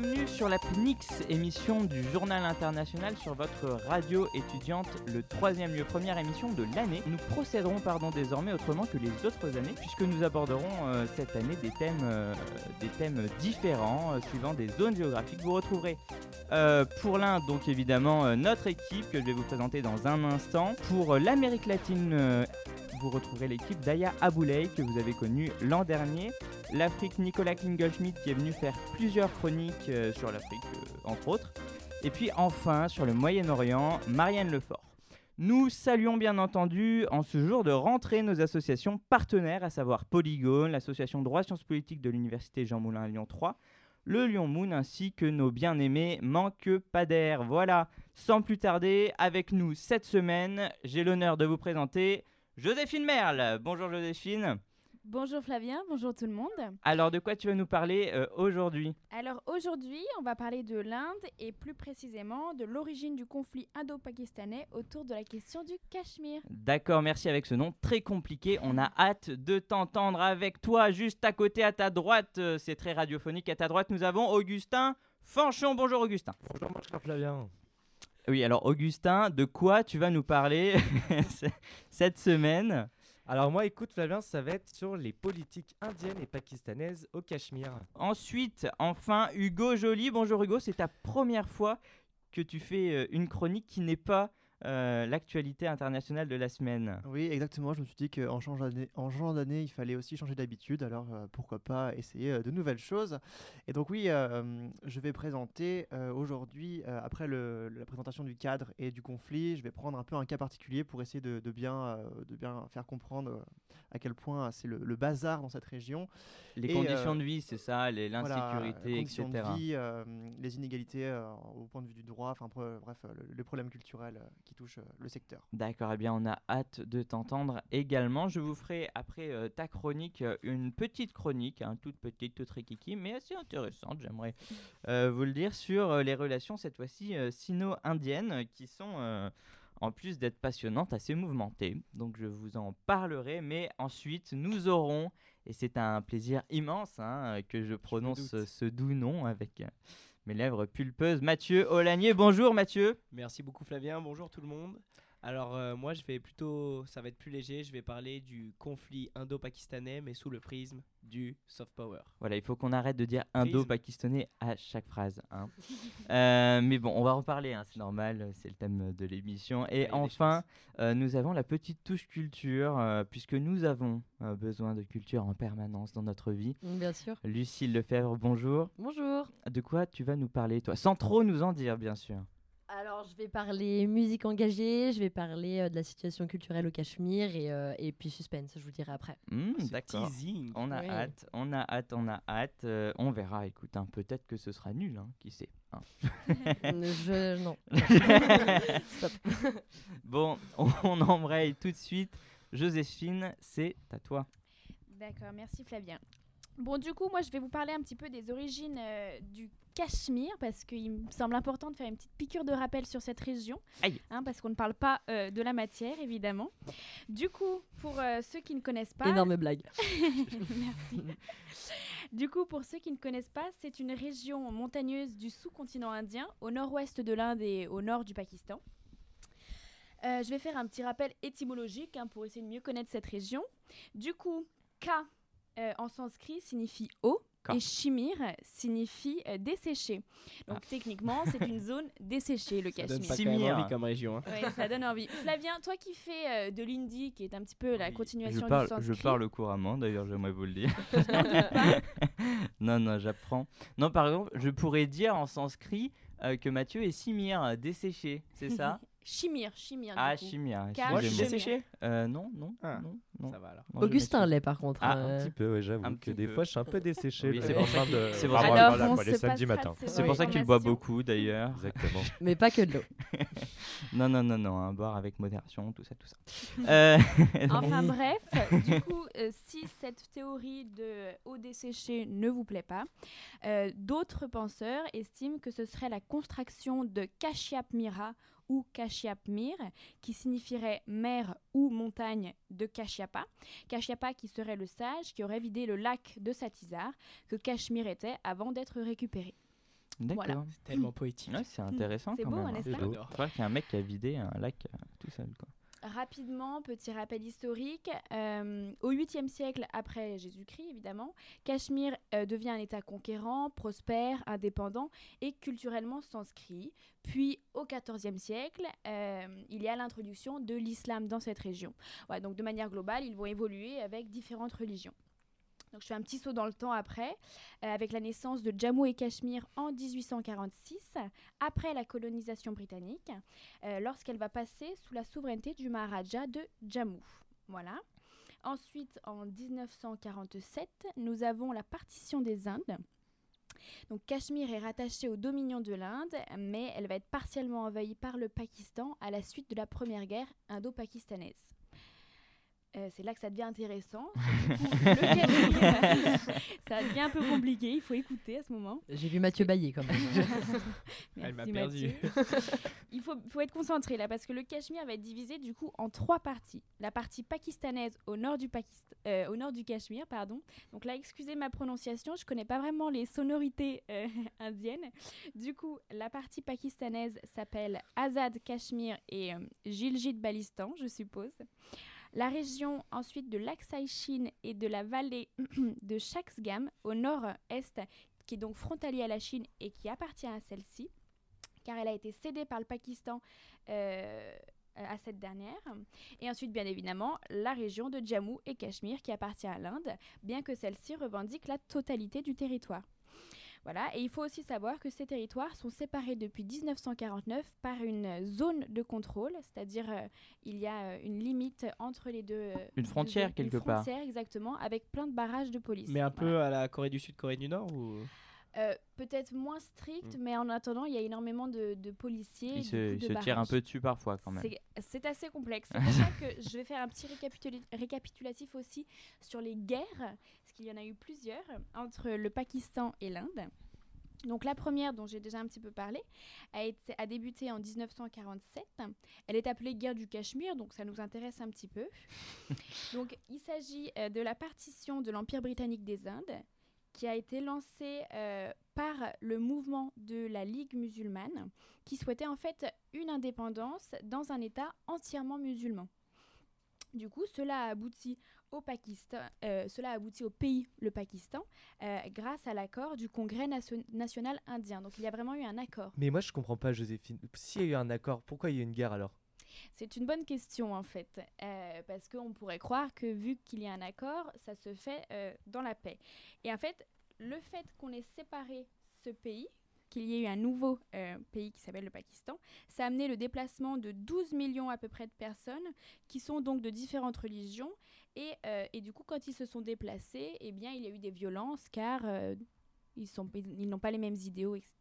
bienvenue sur la PNIX, émission du Journal International sur votre radio étudiante, le troisième lieu, première émission de l'année. Nous procéderons pardon désormais autrement que les autres années, puisque nous aborderons euh, cette année des thèmes, euh, des thèmes différents, euh, suivant des zones géographiques. Vous retrouverez pour l'un, donc évidemment, notre équipe que je vais vous présenter dans un instant. Pour l'Amérique latine, vous retrouverez l'équipe d'Aya Aboulay que vous avez connue l'an dernier. L'Afrique, Nicolas Klingelschmidt qui est venu faire plusieurs chroniques euh, sur l'Afrique, euh, entre autres. Et puis enfin, sur le Moyen-Orient, Marianne Lefort. Nous saluons bien entendu en ce jour de rentrée nos associations partenaires, à savoir Polygone, l'association droit sciences politiques de l'université Jean Moulin à Lyon 3, le Lyon Moon ainsi que nos bien-aimés Manque pas d'air. Voilà, sans plus tarder, avec nous cette semaine, j'ai l'honneur de vous présenter Joséphine Merle. Bonjour Joséphine. Bonjour Flavien, bonjour tout le monde. Alors de quoi tu vas nous parler euh, aujourd'hui? Alors aujourd'hui, on va parler de l'Inde et plus précisément de l'origine du conflit indo-pakistanais autour de la question du Cachemire. D'accord, merci avec ce nom très compliqué. On a hâte de t'entendre avec toi juste à côté à ta droite. euh, C'est très radiophonique. À ta droite, nous avons Augustin Fanchon. Bonjour Augustin. Bonjour mon cher Flavien. Oui, alors Augustin, de quoi tu vas nous parler cette semaine? Alors moi écoute Flavien, ça va être sur les politiques indiennes et pakistanaises au Cachemire. Ensuite, enfin, Hugo Joly. Bonjour Hugo, c'est ta première fois que tu fais euh, une chronique qui n'est pas euh, l'actualité internationale de la semaine. Oui, exactement. Je me suis dit qu'en changeant d'année, en changeant d'année, il fallait aussi changer d'habitude. Alors euh, pourquoi pas essayer euh, de nouvelles choses. Et donc oui, euh, je vais présenter aujourd'hui, après le- la présentation du cadre et du conflit, je vais prendre un peu un cas particulier pour essayer de, de bien, de bien faire comprendre à quel point c'est le, le bazar dans cette région. Les Et, conditions de vie, c'est ça, les- Voilà, l'insécurité, conditions etc. de vie, les inégalités au point de vue du droit, enfin bre- bref, le- les problèmes culturels euh, qui touchent euh, le secteur. D'accord, eh bien on a hâte de t'entendre également. Je vous ferai après euh, ta chronique euh, une petite chronique, hein, toute petite, toute rikiki, mais assez intéressante, j'aimerais vous le dire, sur les relations cette fois-ci sino-indiennes qui sont, en plus d'être passionnantes, assez mouvementées. Donc je vous en parlerai, mais ensuite nous aurons, et c'est un plaisir immense hein, que je prononce ce doux nom avec mes lèvres pulpeuses, Mathieu Olanier. Bonjour Mathieu. Merci beaucoup Flavien, bonjour tout le monde. Alors euh, moi je vais plutôt, ça va être plus léger, je vais parler du conflit indo-pakistanais mais sous le prisme du soft power. Voilà, il faut qu'on arrête de dire indo-pakistanais à chaque phrase. hein. Euh, mais bon, on va reparler, hein, c'est normal, c'est le thème de l'émission. Et enfin, euh, nous avons la petite touche culture, euh, puisque nous avons euh, besoin de culture en permanence dans notre vie. Bien sûr. Lucille Lefebvre, bonjour. Bonjour. De quoi tu vas nous parler, toi? Sans trop nous en dire, bien sûr. Alors, je vais parler musique engagée, je vais parler euh, de la situation culturelle au Cachemire et, euh, et puis suspense, je vous dirai après. Hmm, Ce D'accord. teasing. On a Oui. hâte, on a hâte, on a hâte. Euh, on verra, écoute, hein, peut-être que ce sera nul, hein, qui sait. hein. je. Non. Stop. Bon, on, on embraye tout de suite. Joséphine, c'est à toi. D'accord, merci Flavien. Bon, du coup, moi, je vais vous parler un petit peu des origines euh, du Cachemire parce qu'il me semble important de faire une petite piqûre de rappel sur cette région, Aïe. hein, parce qu'on ne parle pas euh, de la matière, évidemment. Du coup, pour euh, ceux qui ne connaissent pas, Énorme blague. Merci. Du coup, pour ceux qui ne connaissent pas, c'est une région montagneuse du sous-continent indien, au nord-ouest de l'Inde et au nord du Pakistan. Je vais faire un petit rappel étymologique hein, pour essayer de mieux connaître cette région. Du coup, Ka euh, en sanskrit signifie eau et Shimir signifie euh, desséché. Donc techniquement, c'est une zone desséchée, le Ça donne Cachemire. même Simir. envie comme région. hein. Ouais, ça donne envie. Flavien, toi qui fais euh, de l'hindi, qui est un petit peu la Je continuation parle, du sanskrit. je parle couramment, d'ailleurs, j'aimerais vous le dire. non, non, j'apprends. Non, par exemple, je pourrais dire en sanskrit euh, que Mathieu est simir, desséché, c'est ça? Chimir, chimir. Ah, chimir. Moi je mets- desséché Euh, non, non, Ah, non, non. Ça va alors. Augustin l'est par contre. Ah, euh, Un petit peu, ouais, j'avoue un que des fois je suis un peu desséché. Oui, c'est pour ça de- c'est pour ça- les samedis matins. C'est pour ça qu'il boit beaucoup, d'ailleurs. Exactement. Mais pas que de l'eau. Non, non, non, non, hein, boire avec modération, tout ça, tout ça. Euh, Enfin bref, du coup, euh, si cette théorie de eau desséchée ne vous plaît pas, euh, d'autres penseurs estiment que ce serait la contraction de Kashyapmira ou Kashyapmir, qui signifierait mer ou montagne de Kashyapa. Kashyapa qui serait le sage qui aurait vidé le lac de Satisar, que Cachemire était avant d'être récupéré. D'accord. C'est tellement poétique. Ouais, c'est intéressant C'est quand beau, même. hein, n'est-ce pas J'adore. Je crois qu'il y a un mec qui a vidé un lac euh, tout seul. Quoi. Rapidement, petit rappel historique. euh, au 8e siècle après Jésus-Christ, évidemment, Cachemire euh, devient un État conquérant, prospère, indépendant et culturellement s'inscrit. Puis, au 14e siècle, euh, il y a l'introduction de l'islam dans cette région. Donc, de manière globale, ils vont évoluer avec différentes religions. Donc, je fais un petit saut dans le temps après, euh, avec la naissance de Jammu et Cachemire en 1846, après la colonisation britannique euh, lorsqu'elle va passer sous la souveraineté du Maharaja de Jammu. Voilà. Ensuite, en 1947, nous avons la partition des Indes. Donc Cachemire est rattachée au dominion de l'Inde, mais elle va être partiellement envahie par le Pakistan à la suite de la première guerre indo-pakistanaise. Euh, c'est là que ça devient intéressant. Du coup, ça devient un peu compliqué, il faut écouter à ce moment. J'ai vu Mathieu Baillet quand même. Elle m'a Merci, perdu. Mathieu. Il faut, faut être concentré là parce que le Cachemire va être divisé du coup en trois parties. La partie pakistanaise au nord du, Pakist- euh, au nord du Cachemire, pardon. Donc là, excusez ma prononciation, je connais pas vraiment les sonorités euh, indiennes. Du coup, la partie pakistanaise s'appelle Azad Cachemire et euh, Gilgit Balistan, je suppose. La région ensuite de l'Aksai Chin et de la vallée de Shaksgam au nord-est, qui est donc frontalier à la Chine et qui appartient à celle-ci, car elle a été cédée par le Pakistan euh, à cette dernière. Et ensuite, bien évidemment, la région de Jammu et Cachemire qui appartient à l'Inde, bien que celle-ci revendique la totalité du territoire. Voilà, et il faut aussi savoir que ces territoires sont séparés depuis 1949 par une zone de contrôle, c'est-à-dire euh, il y a euh, une limite entre les deux. euh, Une frontière, quelque une part. frontière, exactement, avec plein de barrages de police. Mais un Voilà. peu à la Corée du Sud, Corée du Nord ou? Euh, peut-être moins strict, Mm. mais en attendant, il y a énormément de, de policiers. et Il du se, il se tire un peu dessus parfois quand même. C'est- assez complexe. C'est pour ça que je vais faire un petit récapitulatif aussi sur les guerres, parce qu'il y en a eu plusieurs, entre le Pakistan et l'Inde. Donc la première, dont j'ai déjà un petit peu parlé, a, été, a débuté en 1947. Elle est appelée guerre du Cachemire, donc ça nous intéresse un petit peu. donc il s'agit euh, de la partition de l'Empire britannique des Indes, qui a été lancée euh, par le mouvement de la Ligue musulmane, qui souhaitait en fait une indépendance dans un État entièrement musulman. Du coup, cela a abouti au Pakistan, euh, cela a abouti au pays, le Pakistan, euh, grâce à l'accord du Congrès nation- national indien. Donc, il y a vraiment eu un accord. Mais moi, je comprends pas, Joséphine. S'il y a eu un accord, pourquoi il y a eu une guerre alors? C'est une bonne question en fait, euh, parce qu'on pourrait croire que vu qu'il y a un accord, ça se fait euh, dans la paix. Et en fait, le fait qu'on ait séparé ce pays, qu'il y ait eu un nouveau euh, pays qui s'appelle le Pakistan, ça a amené le déplacement de 12 millions à peu près de personnes qui sont donc de différentes religions. Et, euh, et du coup, quand ils se sont déplacés, eh bien, il y a eu des violences car ils sont- ils n'ont pas les mêmes idéaux, etc.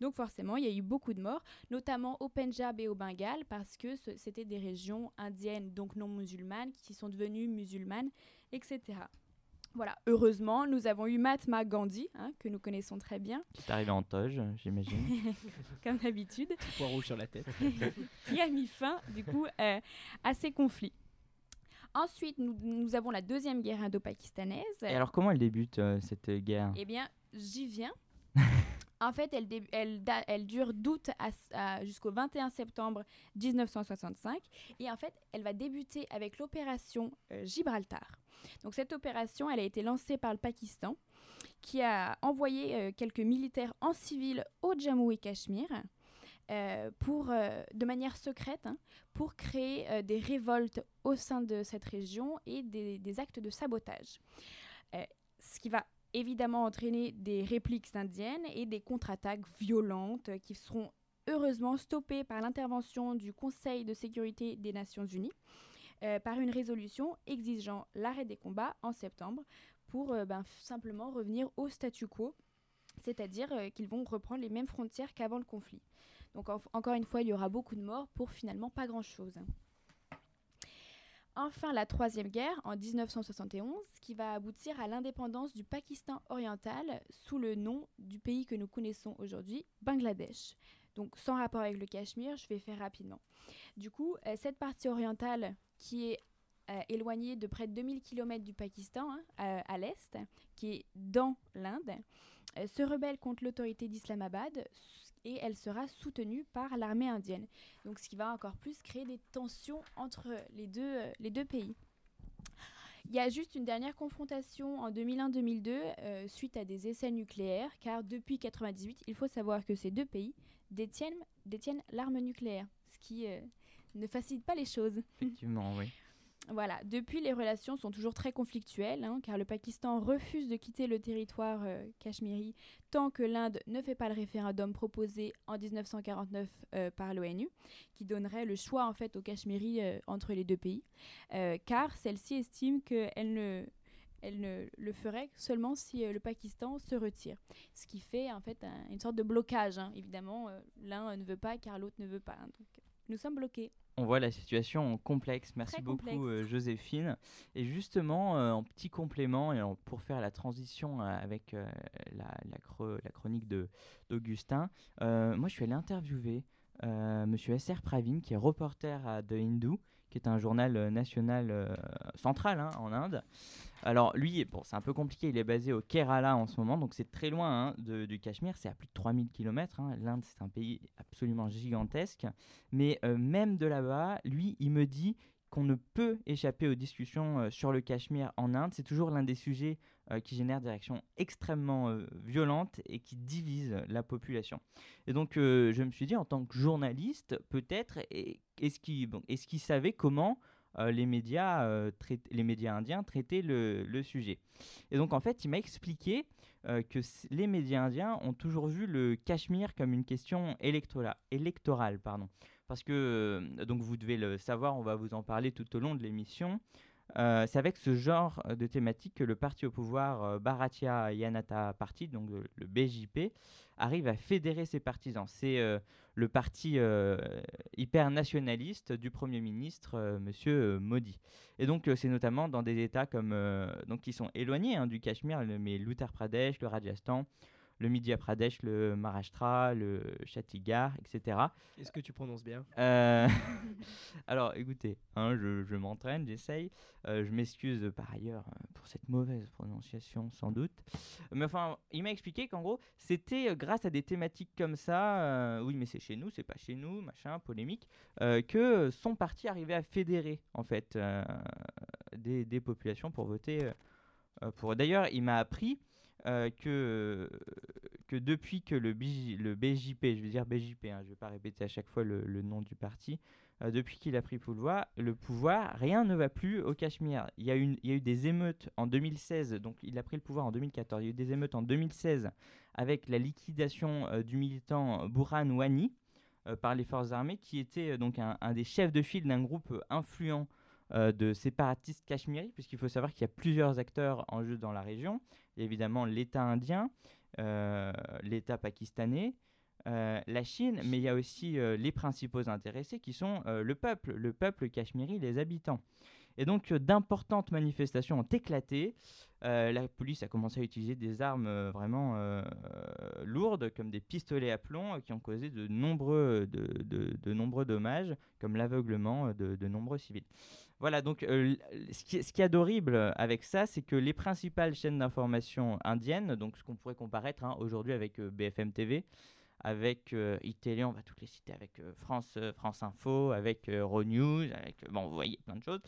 Donc forcément, il y a eu beaucoup de morts notamment au Pendjab et au Bengale, parce que c'était des régions indiennes, donc non musulmanes, qui sont devenues musulmanes, etc. Voilà, heureusement, nous avons eu Mahatma Gandhi, hein, que nous connaissons très bien, Qui est arrivé en toge, j'imagine. comme d'habitude, point rouge sur la tête qui a mis fin, du coup, euh, à ces conflits. Ensuite, nous, nous avons la deuxième guerre indo-pakistanaise. Et alors, comment elle débute euh, cette guerre? Eh bien, j'y viens. en fait, elle, dure d'août à s- à- jusqu'au 21 septembre 1965. Et en fait, elle va débuter avec l'opération euh, Gibraltar. Donc, cette opération, elle a été lancée par le Pakistan, qui a envoyé euh, quelques militaires en civil au Jammu et Cachemire. euh, pour, euh, de manière secrète hein, pour créer euh, des révoltes au sein de cette région et des, des actes de sabotage. Ce qui va évidemment entraîner des répliques indiennes et des contre-attaques violentes qui seront heureusement stoppées par l'intervention du Conseil de sécurité des Nations Unies euh, par une résolution exigeant l'arrêt des combats en septembre pour euh, ben, simplement revenir au statu quo, c'est-à-dire euh, qu'ils vont reprendre les mêmes frontières qu'avant le conflit. Donc en- encore une fois, il y aura beaucoup de morts pour finalement pas grand-chose. Enfin, la troisième guerre en 1971, qui va aboutir à l'indépendance du Pakistan oriental sous le nom du pays que nous connaissons aujourd'hui, Bangladesh. Donc sans rapport avec le Cachemire, je vais faire rapidement. Du coup, euh, cette partie orientale qui est euh, éloignée de près de 2000 km du Pakistan, hein, à, à l'est, qui est dans l'Inde, se rebelle contre l'autorité d'Islamabad et elle sera soutenue par l'armée indienne. Donc ce qui va encore plus créer des tensions entre les deux, euh, les deux pays. Il y a juste une dernière confrontation en 2001-2002 euh, suite à des essais nucléaires, car depuis 1998, il faut savoir que ces deux pays détiennent, détiennent l'arme nucléaire, ce qui euh, ne facilite pas les choses. Effectivement, oui. Voilà, depuis les relations sont toujours très conflictuelles, hein, car le Pakistan refuse de quitter le territoire euh, cachemiri tant que l'Inde ne fait pas le référendum proposé en 1949 euh, par l'ONU, qui donnerait le choix en fait au Cachemiri euh, entre les deux pays, euh, car celle-ci estime qu'elle ne, elle ne le ferait seulement si euh, le Pakistan se retire, ce qui fait en fait un- une sorte de blocage. hein. Évidemment, euh, l'un euh, ne veut pas car l'autre ne veut pas. nous sommes bloqués. On voit la situation complexe. Merci Très beaucoup, complexe. euh, Joséphine. Et justement, euh, en petit complément, et en- pour faire la transition euh, avec la, la cro- la chronique de- d'Augustin, moi je suis allé interviewer Monsieur S.R. Pravin, qui est reporter à The Hindu, qui est un journal euh, national euh, central hein, en Inde. Alors lui, bon, c'est un peu compliqué, il est basé au Kerala en ce moment, donc c'est très loin hein, du Cachemire, c'est à plus de 3000 km. L'Inde, c'est un pays absolument gigantesque. Mais euh, même de là-bas, lui, il me dit qu'on ne peut échapper aux discussions euh, sur le Cachemire en Inde. C'est toujours l'un des sujets euh, qui génère des réactions extrêmement euh, violentes et qui divisent la population. Et donc, je me suis dit, en tant que journaliste, peut-être, est-ce qu'il savait comment les, médias, indiens traitaient le, sujet? Et donc, en fait, il m'a expliqué que les médias indiens ont toujours vu le Cachemire comme une question électorale, électorale pardon. Parce que, euh, donc vous devez le savoir, on va vous en parler tout au long de l'émission. Euh, c'est avec ce genre euh, de thématique que le parti au pouvoir euh, Bharatiya Janata Party, donc le, BJP, arrive à fédérer ses partisans. C'est le parti hyper nationaliste du Premier ministre, Monsieur Modi. Et donc, c'est notamment dans des États comme, donc, qui sont éloignés hein, du Cachemire, mais l'Uttar Pradesh, le Rajasthan, le Madhya Pradesh, le Maharashtra, le Chhattisgarh, etc. Est-ce que tu prononces bien? Euh, Alors, écoutez, hein, je, je m'entraîne, j'essaye. Euh, je m'excuse par ailleurs euh, pour cette mauvaise prononciation, sans doute. Mais enfin, il m'a expliqué qu'en gros, c'était grâce à des thématiques comme ça, euh, oui, mais c'est chez nous, c'est pas chez nous, machin, polémique, que son parti arrivait à fédérer, en fait, des, des populations pour voter pour. D'ailleurs, il m'a appris euh, que, que depuis que le, BJ le BJP, je veux dire BJP, hein, je ne vais pas répéter à chaque fois le, nom du parti, euh, depuis qu'il a pris pouvoir, le pouvoir, rien ne va plus au Cachemire. Il y, a eu des émeutes en 2016, donc il a pris le pouvoir en 2014. Il y a eu des émeutes en 2016 avec la liquidation euh, du militant Burhan Wani euh, par les forces armées, qui était euh, donc un, des chefs de file d'un groupe euh, influent euh, de séparatistes cachemiris, puisqu'il faut savoir qu'il y a plusieurs acteurs en jeu dans la région. Évidemment l'État indien, euh, l'État pakistanais, euh, la Chine, mais il y a aussi euh, les principaux intéressés qui sont euh, le peuple, le peuple cachemiri, les habitants. Et donc euh, d'importantes manifestations ont éclaté. Euh, la police a commencé à utiliser des armes euh, vraiment lourdes, comme des pistolets à plomb, qui ont causé de nombreux, de, de- nombreux dommages, comme l'aveuglement de, de nombreux civils. Voilà, donc ce qui, qu'il y a d'horrible avec ça, c'est que les principales chaînes d'information indiennes, donc ce qu'on pourrait comparaître hein, aujourd'hui avec BFM TV, avec euh, iTélé, on va toutes les citer, avec euh, France, euh, France Info, avec Euronews, avec, bon, vous voyez, plein de choses,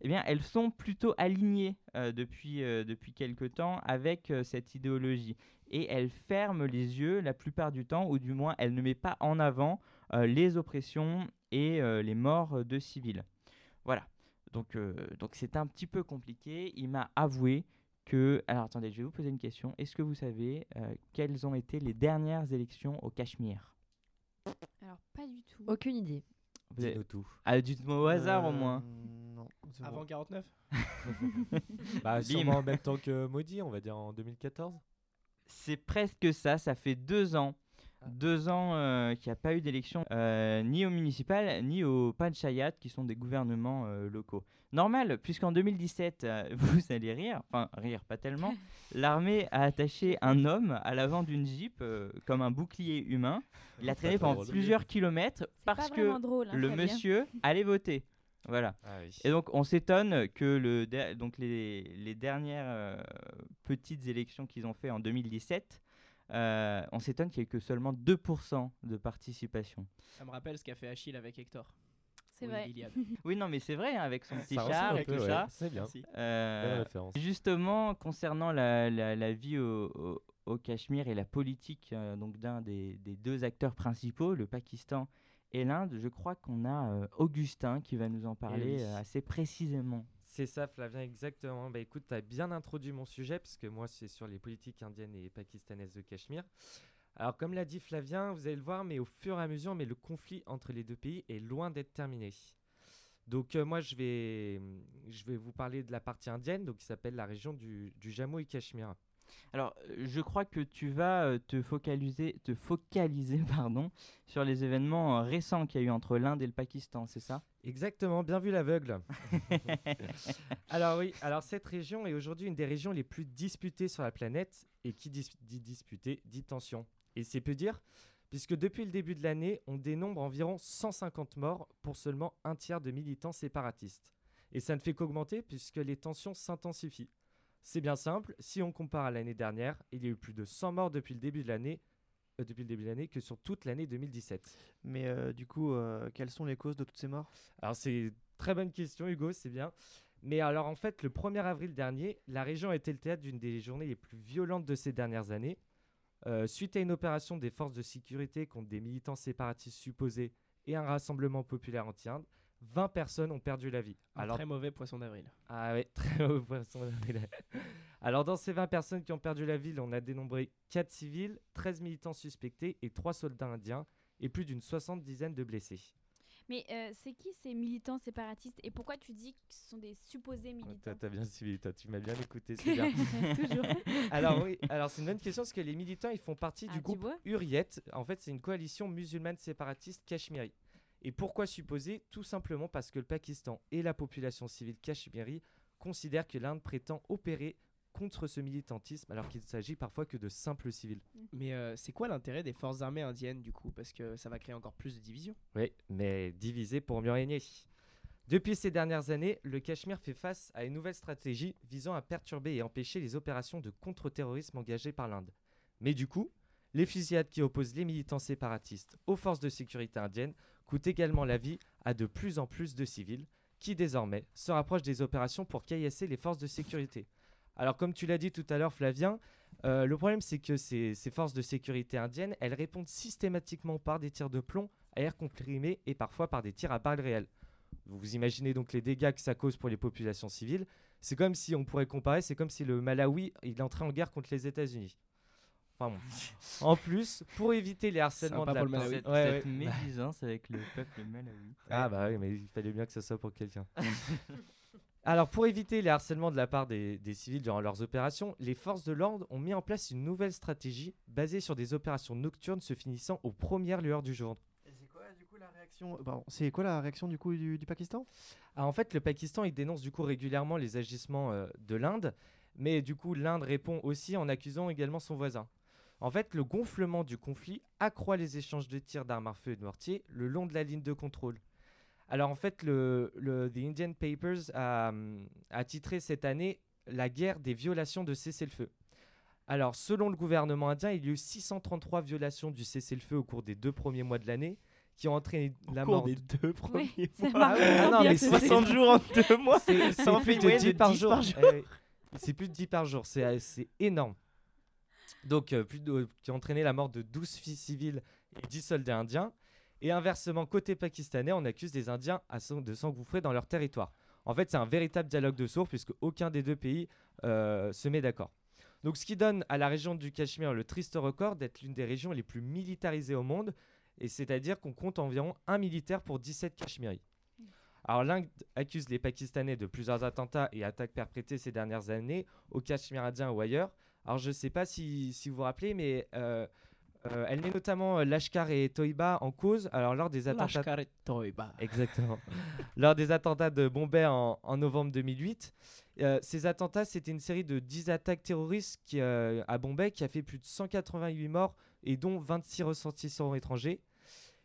eh bien, elles sont plutôt alignées depuis, depuis quelque temps avec cette idéologie. Et elles ferment les yeux la plupart du temps, ou du moins, elles ne mettent pas en avant les oppressions et les morts de civils. Voilà. Donc, donc c'est un petit peu compliqué. Il m'a avoué que. Alors attendez, je vais vous poser une question. Est-ce que vous savez euh, quelles ont été les dernières élections au Cachemire? Alors, pas du tout. Aucune idée. Vous avez- tout. Ah, dites-moi au hasard au Euh, moins. Non. c'est bon. Avant 49 Bah, Bim. sûrement en même temps que Maudit, on va dire en 2014. C'est presque ça. Ça fait deux ans. Ah. Deux ans euh, qu'il n'y a pas eu d'élection euh, ni au municipal ni au panchayat qui sont des gouvernements euh, locaux. Normal, puisqu'en 2017, euh, vous allez rire, enfin rire pas tellement, l'armée a attaché un homme à l'avant d'une jeep euh, comme un bouclier humain. Il a traîné pendant plusieurs kilomètres parce que drôle, hein, le monsieur allait voter. Voilà. Ah oui. Et donc, on s'étonne que le donc les, les dernières euh, petites élections qu'ils ont fait en 2017, euh, on s'étonne qu'il n'y ait que seulement 2% de participation. Ça me rappelle ce qu'a fait Achille avec Hector. C'est Oui, vrai. Oui, non, mais c'est vrai, hein, avec son petit Ça char et tout ouais. ça. C'est bien. Euh. Justement, concernant la, la- la vie au, au- au Cachemire et la politique euh, donc d'un des, des deux acteurs principaux, le Pakistan et l'Inde, je crois qu'on a euh, Augustin qui va nous en parler oui. euh, assez précisément. C'est ça, Flavien, exactement. Bah écoute, as bien introduit mon sujet, parce que moi, c'est sur les politiques indiennes et pakistanaises de Cachemire. Alors, comme l'a dit Flavien, vous allez le voir, mais au fur et à mesure, mais le conflit entre les deux pays est loin d'être terminé. Donc, euh, moi, je vais, je vais vous parler de la partie indienne, donc qui s'appelle la région du, du Jammu et Cachemire. Alors, je crois que tu vas euh, te focaliser, te focaliser pardon, sur les événements euh, récents qu'il y a eu entre l'Inde et le Pakistan, c'est ça? Exactement, bien vu l'aveugle. alors oui, alors cette région est aujourd'hui une des régions les plus disputées sur la planète et qui dis- dit disputée dit tension. Et c'est peu dire, puisque depuis le début de l'année, on dénombre environ 150 morts pour seulement un tiers de militants séparatistes. Et ça ne fait qu'augmenter puisque les tensions s'intensifient. C'est bien simple, si on compare à l'année dernière, il y a eu plus de 100 morts depuis le début de l'année, euh, depuis le début de l'année que sur toute l'année 2017. Mais euh, du coup, euh, quelles sont les causes de toutes ces morts? Alors c'est très bonne question Hugo, c'est bien. Mais alors en fait, le 1er avril dernier, la région a été le théâtre d'une des journées les plus violentes de ces dernières années. Suite à une opération des forces de sécurité contre des militants séparatistes supposés et un rassemblement populaire anti-Inde, 20 personnes ont perdu la vie. Un Alors très mauvais poisson d'avril. ah ouais, très haut poisson d'avril. Alors dans ces 20 personnes qui ont perdu la ville, on a dénombré 4 civils, 13 militants suspectés et 3 soldats indiens et plus d'une soixante-dizaine de blessés. Mais euh, c'est qui ces militants séparatistes et pourquoi tu dis que ce sont des supposés militants T'as t'as bien suivi, toi, tu m'as bien écouté, c'est bien. Toujours. alors oui, alors c'est une bonne question parce que les militants ils font partie Ah, du tu groupe Hurriyet. En fait, c'est une coalition musulmane séparatiste cachemiri. Et pourquoi supposer? Tout simplement parce que le Pakistan et la population civile cachemiri considèrent que l'Inde prétend opérer contre ce militantisme alors qu'il ne s'agit parfois que de simples civils. Mais euh, c'est quoi l'intérêt des forces armées indiennes du coup? Parce que ça va créer encore plus de divisions. Oui, mais divisé pour mieux régner. Depuis ces dernières années, le Cachemire fait face à une nouvelle stratégie visant à perturber et empêcher les opérations de contre-terrorisme engagées par l'Inde. Mais du coup, les fusillades qui opposent les militants séparatistes aux forces de sécurité indiennes coûtent également la vie à de plus en plus de civils qui désormais se rapprochent des opérations pour caillasser les forces de sécurité. Alors comme tu l'as dit tout à l'heure Flavien, euh, le problème c'est que ces, ces forces de sécurité indiennes, elles répondent systématiquement par des tirs de plomb à air comprimé et parfois par des tirs à balles réelles. Vous vous imaginez donc les dégâts que ça cause pour les populations civiles. C'est comme si on pourrait comparer, c'est comme si le Malawi il entrait en guerre contre les États-Unis. Enfin bon. En plus, pour éviter les harcèlements de la. Cette, Ouais, cette ouais. médisance avec le peuple malawi. Ah bah oui, mais il fallait bien que ce soit pour quelqu'un. Alors pour éviter les harcèlements de la part des, des civils durant leurs opérations, les forces de l'ordre ont mis en place une nouvelle stratégie basée sur des opérations nocturnes se finissant aux premières lueurs du jour. C'est quoi du coup la réaction Pardon, C'est quoi la réaction du coup du, du Pakistan? Ah, en fait, le Pakistan il dénonce du coup régulièrement les agissements euh, de l'Inde, mais du coup l'Inde répond aussi en accusant également son voisin. En fait, le gonflement du conflit accroît les échanges de tirs d'armes à feu et de mortier le long de la ligne de contrôle. Alors en fait, le, le The Indian Papers a, a titré cette année la guerre des violations de cessez-le-feu. Alors selon le gouvernement indien, il y a eu 633 violations du cessez-le-feu au cours des deux premiers mois de l'année qui ont entraîné la mort des deux premiers Oui, mois. Ah non, mais ce 60 système. jours en deux mois. c'est plus de moyenne 10 de par 10 jour. C'est plus de 10 par jour, c'est énorme. Donc, euh, plus la mort de 12 filles civiles et 10 soldats indiens. Et inversement, côté pakistanais, on accuse des Indiens de s'engouffrer dans leur territoire. En fait, c'est un véritable dialogue de sourds puisque aucun des deux pays euh, se met d'accord. Donc, ce qui donne à la région du Cachemire le triste record d'être l'une des régions les plus militarisées au monde, et c'est-à-dire qu'on compte environ un militaire pour 17 Cachemiris. Alors l'Inde accuse les Pakistanais de plusieurs attentats et attaques perpétrées ces dernières années au Cachemire indien ou ailleurs. Alors je ne sais pas si, si vous vous rappelez, mais euh, euh, elle met notamment euh, Lashkar et Toiba en cause. Alors lors des attentats Lashkar et Toiba. Exactement. Lors des attentats de Bombay en, en novembre 2008, euh, ces attentats, c'était une série de 10 attaques terroristes qui, à Bombay qui a fait plus de 188 morts et dont 26 ressortissants étrangers.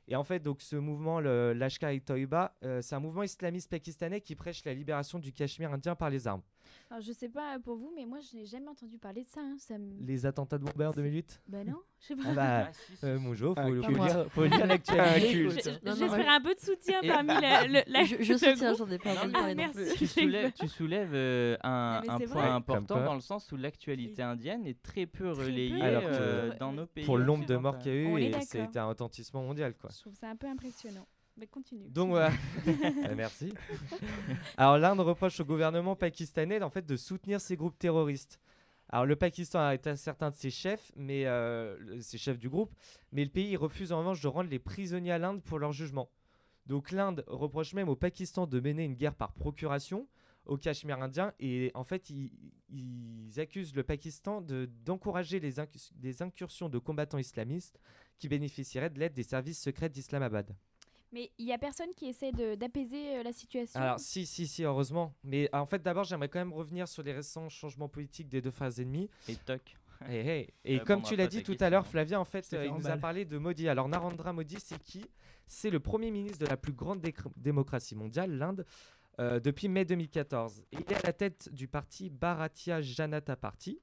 Et en fait, donc ce mouvement, le Lashkar-e-Toiba, euh, c'est un mouvement islamiste pakistanais qui prêche la libération du Cachemire indien par les armes. Alors, je sais pas pour vous, mais moi, je n'ai jamais entendu parler de ça. hein, Ça me... Les attentats de Bombay en 2008 Bah non, je sais pas. Ah bah, Ah, si, si. euh, bonjour, faut, faut lire, faut lire l'actualité. culte. Je- je- Non, non, J'espère un peu de soutien Et- parmi le- la- Je, je le soutiens, groupe. j'en ai pas entendu parler non merci. tu soulèves, tu soulèves, euh, un, Non, mais un c'est point vrai. important Comme quoi. dans le sens où l'actualité indienne est très peu Très relayée peu, Alors que- euh, dans nos pays. Pour le nombre de morts qu'il y a eu, et d'accord. c'était un retentissement mondial. quoi. Je trouve ça un peu impressionnant. Mais continue. Donc voilà. Euh, Merci. Alors l'Inde reproche au gouvernement pakistanais en fait de soutenir ces groupes terroristes. Alors le Pakistan a arrêté certains de ses chefs, mais euh, ses chefs du groupe, mais le pays refuse en revanche de rendre les prisonniers à l'Inde pour leur jugement. Donc l'Inde reproche même au Pakistan de mener une guerre par procuration au Cachemire indien et en fait ils, ils accusent le Pakistan de- d'encourager les incursions de combattants islamistes qui bénéficieraient de l'aide des services secrets d'Islamabad. Mais il y a personne qui essaie de- d'apaiser euh, la situation. Alors, si, si, si, heureusement. Mais en fait, d'abord, j'aimerais quand même revenir sur les récents changements politiques des deux frères ennemis. Et toc. Hey, hey. Et répondra comme tu l'as dit tout à l'heure, hein. Flavien, en fait, euh, il nous a parlé de Modi. Alors, Narendra Modi, c'est qui? C'est le premier ministre de la plus grande démocratie mondiale, l'Inde, euh, depuis mai 2014. Et il est à la tête du parti Bharatiya Janata Party.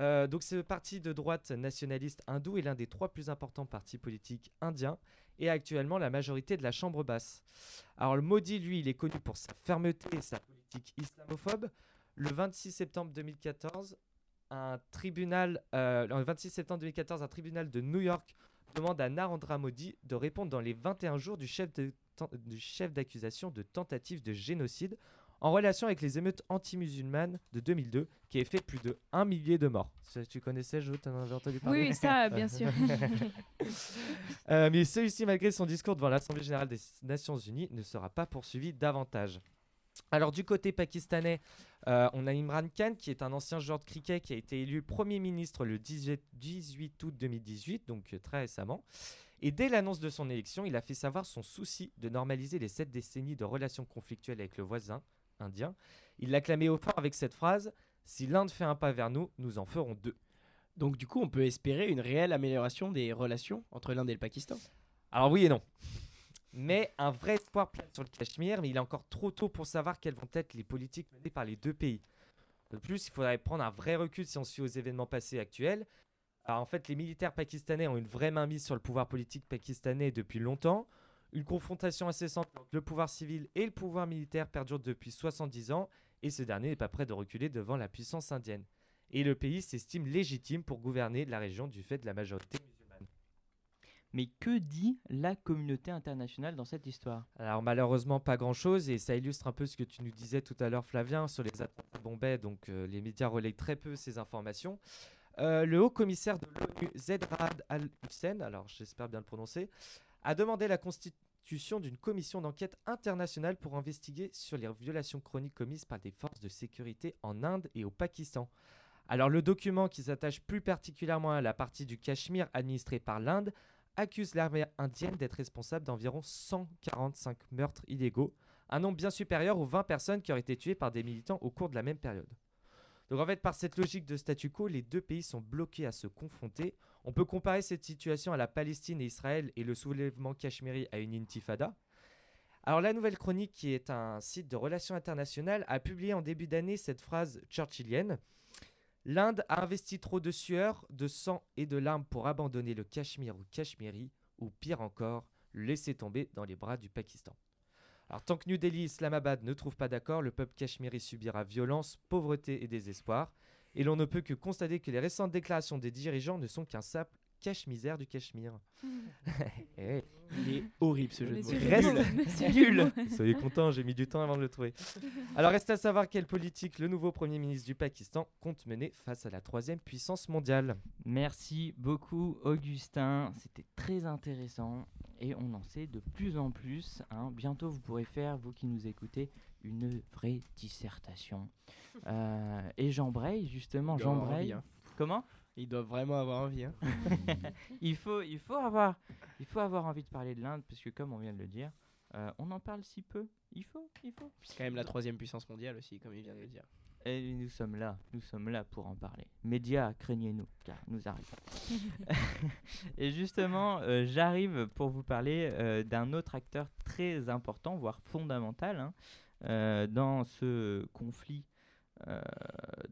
Euh, donc, ce parti de droite nationaliste hindou est l'un des trois plus importants partis politiques indiens et actuellement la majorité de la Chambre basse. Alors, le Modi, lui, il est connu pour sa fermeté et sa politique islamophobe. Le 26 septembre 2014, un tribunal, euh, le 26 septembre 2014, un tribunal de New York demande à Narendra Modi de répondre dans les 21 jours du chef de- du chef d'accusation de tentative de génocide en relation avec les émeutes anti-musulmanes de 2002 qui a fait plus de 1 millier de morts. Ça, tu connaissais, Jo Tu en avais entendu parler Oui, oui, ça, bien sûr. Euh, mais celui-ci, malgré son discours devant l'Assemblée générale des Nations Unies, ne sera pas poursuivi davantage. Alors du côté pakistanais, euh, on a Imran Khan, qui est un ancien joueur de cricket qui a été élu Premier ministre le 18, 18 août 2018, donc euh, très récemment. Et dès l'annonce de son élection, il a fait savoir son souci de normaliser les sept décennies de relations conflictuelles avec le voisin indien. Il l'a clamé au fort avec cette phrase Si l'Inde fait un pas vers nous, nous en ferons deux. Donc du coup, on peut espérer une réelle amélioration des relations entre l'Inde et le Pakistan. Alors oui et non. Mais un vrai espoir plane sur le Cachemire, mais il est encore trop tôt pour savoir quelles vont être les politiques menées par les deux pays. De plus, il faudrait prendre un vrai recul si on fie aux événements passés actuels. Alors en fait, les militaires pakistanais ont une vraie mainmise sur le pouvoir politique pakistanais depuis longtemps. Une confrontation incessante entre le pouvoir civil et le pouvoir militaire perdure depuis 70 ans, et ce dernier n'est pas prêt de reculer devant la puissance indienne. Et le pays s'estime légitime pour gouverner la région du fait de la majorité musulmane. Mais que dit la communauté internationale dans cette histoire? Alors malheureusement pas grand-chose et ça illustre un peu ce que tu nous disais tout à l'heure Flavien sur les attentats de Bombay, donc euh, les médias relayent très peu ces informations. Euh, le haut commissaire de l'ONU Zed Raad Al-Hussein, alors j'espère bien le prononcer, a demandé la constitution d'une commission d'enquête internationale pour investiguer sur les violations chroniques commises par des forces de sécurité en Inde et au Pakistan. Alors le document qui s'attache plus particulièrement à la partie du Cachemire administrée par l'Inde accuse l'armée indienne d'être responsable d'environ 145 meurtres illégaux, un nombre bien supérieur aux 20 personnes qui auraient été tuées par des militants au cours de la même période. Donc en fait, par cette logique de statu quo, les deux pays sont bloqués à se confronter. On peut comparer cette situation à la Palestine et Israël et le soulèvement cachemiri à une intifada. Alors la Nouvelle Chronique, qui est un site de relations internationales, a publié en début d'année cette phrase churchillienne. L'Inde a investi trop de sueur, de sang et de larmes pour abandonner le Cachemire au Cachemiri, ou pire encore, laisser tomber dans les bras du Pakistan. Alors tant que New Delhi et Islamabad ne trouvent pas d'accord, le peuple cachemiri subira violence, pauvreté et désespoir. Et l'on ne peut que constater que les récentes déclarations des dirigeants ne sont qu'un simple cache-misère du Cachemire. Eh, Il est horrible ce jeu de mots. Reste- nul. Soyez contents, j'ai mis du temps avant de le trouver. Alors reste à savoir quelle politique le nouveau Premier ministre du Pakistan compte mener face à la troisième puissance mondiale. Merci beaucoup Augustin, c'était très intéressant et on en sait de plus en plus. hein. Bientôt vous pourrez faire, vous qui nous écoutez, une vraie dissertation. Euh, et Jean Bray, justement, Jean comment? Ils doivent vraiment avoir envie. hein. il, faut, il, faut avoir, il faut avoir envie de parler de l'Inde parce que comme on vient de le dire, euh, on en parle si peu. Il faut, il faut. C'est quand même la troisième puissance mondiale aussi, comme il vient de le dire. Et nous sommes là, nous sommes là pour en parler. Médias, craignez-nous, car nous arrivons. et justement, euh, j'arrive pour vous parler euh, d'un autre acteur très important, voire fondamental, hein, euh, dans ce conflit euh,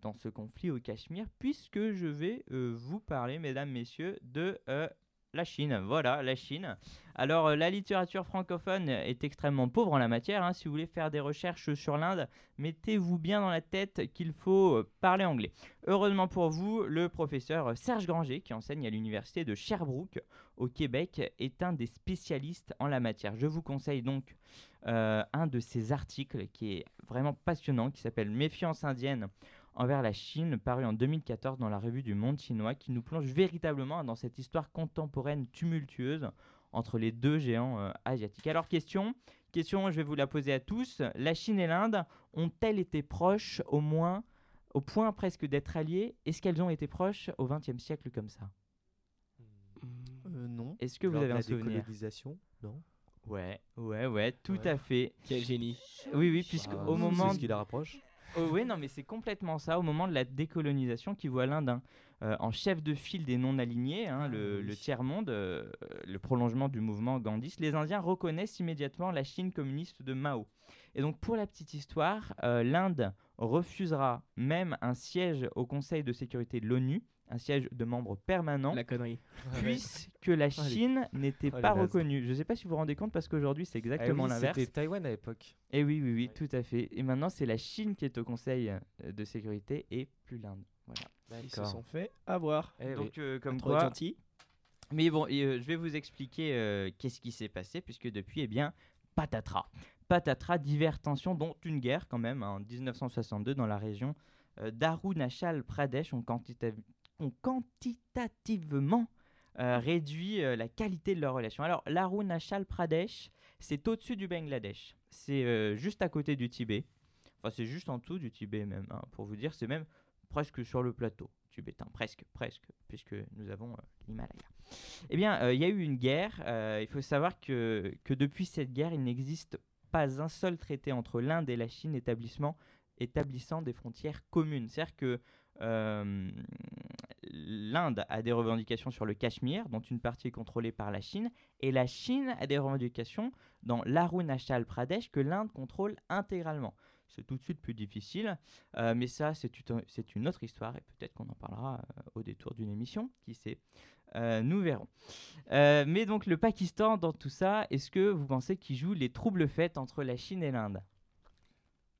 dans ce conflit au Cachemire, puisque je vais euh, vous parler, mesdames, messieurs, de euh, la Chine. Voilà, la Chine. Alors, la littérature francophone est extrêmement pauvre en la matière. hein. Si vous voulez faire des recherches sur l'Inde, mettez-vous bien dans la tête qu'il faut parler anglais. Heureusement pour vous, le professeur Serge Granger, qui enseigne à l'université de Sherbrooke au Québec, est un des spécialistes en la matière. Je vous conseille donc euh, un de ses articles qui est vraiment passionnant, qui s'appelle Méfiance indienne envers la Chine, paru en 2014 dans la revue du Monde chinois, qui nous plonge véritablement dans cette histoire contemporaine tumultueuse entre les deux géants euh, asiatiques. Alors question, question, je vais vous la poser à tous. La Chine et l'Inde ont-elles été proches au moins, au point presque d'être alliées? Est-ce qu'elles ont été proches au XXe siècle comme ça? Euh, non. Est-ce que vous avez de un la souvenir? décolonisation Non. Ouais, ouais, ouais, tout Ouais. à fait. Quel génie. Oui, oui, puisque Ah, au c'est moment ce qui la rapproche. Oh oui, non, mais c'est complètement ça. Au moment de la décolonisation qui voit l'Inde hein, euh, en chef de file des non-alignés, hein, Ah le tiers-monde, euh, le prolongement du mouvement gandhiste, les Indiens reconnaissent immédiatement la Chine communiste de Mao. Et donc, pour la petite histoire, euh, l'Inde refusera même un siège au Conseil de sécurité de l'ONU, un siège de membre permanent, La connerie. puisque la Chine n'était Oh, pas reconnue. Je ne sais pas si vous vous rendez compte, parce qu'aujourd'hui, c'est Ah exactement oui, l'inverse. C'était Taïwan à l'époque. Et oui, oui, oui, tout à fait. Et maintenant, c'est la Chine qui est au Conseil euh, de sécurité et plus l'Inde. Voilà. Ils se sont fait avoir. Eh oui. Donc, euh, comme quoi. gentil. Mais bon, et, euh, je vais vous expliquer euh, qu'est-ce qui s'est passé, puisque depuis, eh bien, patatras. Patatras, diverses tensions, dont une guerre quand même, hein, en 1962, dans la région euh, d'Arunachal Pradesh, ont, quantita- ont quantitativement euh, réduit euh, la qualité de leurs relations. Alors, l'Arunachal Pradesh, c'est au-dessus du Bangladesh. C'est euh, juste à côté du Tibet. Enfin, c'est juste en dessous du Tibet même, hein, pour vous dire. C'est même presque sur le plateau tibétain. Presque, presque, puisque nous avons l'Himalaya. Eh bien, il y a eu une guerre. il faut savoir que, que depuis cette guerre, il n'existe pas un seul traité entre l'Inde et la Chine établissant des frontières communes. C'est-à-dire que l'Inde a des revendications sur le Cachemire, dont une partie est contrôlée par la Chine, et la Chine a des revendications dans l'Arunachal Pradesh que l'Inde contrôle intégralement. C'est tout de suite plus difficile, euh, mais ça, c'est une, autre histoire, et peut-être qu'on en parlera euh, au détour d'une émission, qui sait. Euh, nous verrons. Euh, mais donc le Pakistan dans tout ça, est-ce que vous pensez qu'il joue les troubles faits entre la Chine et l'Inde?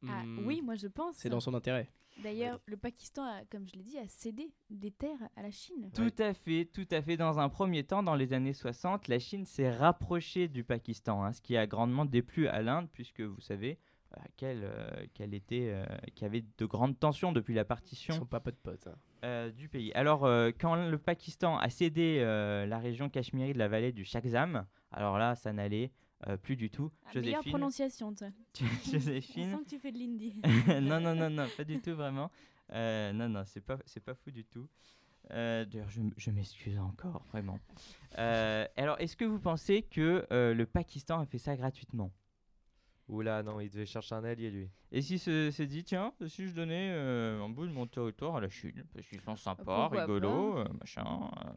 Ah, Hmm, oui, moi je pense. C'est dans son intérêt. D'ailleurs, le Pakistan, a, comme je l'ai dit, a cédé des terres à la Chine. Tout à fait, tout à fait. Dans un premier temps, dans les années 60, la Chine s'est rapprochée du Pakistan, hein, ce qui a grandement déplu à l'Inde, puisque vous savez euh, qu'elle euh, qu'elle était, euh, qu'il y avait de grandes tensions depuis la Ils partition sont pas potes potes. hein. euh, du pays. Alors, euh, quand le Pakistan a cédé euh, la région cachemiri de la vallée du Shakzam, alors là, ça n'allait euh, plus du tout. Ah, meilleure Joséphine, prononciation, toi. On Joséphine, sent que tu fais de l'indie. non, non, non, non, pas du tout, vraiment. Euh, non, non, c'est pas, c'est pas fou du tout. Euh, D'ailleurs, je, je m'excuse encore, vraiment. Euh, alors, est-ce que vous pensez que euh, le Pakistan a fait ça gratuitement? Oula, non, il devait chercher un allié, lui. Et si se, se dit, tiens, si je donnais euh, un bout de mon territoire à la Chine, parce qu'ils sont sympas, Pourquoi rigolos, euh, machin. euh,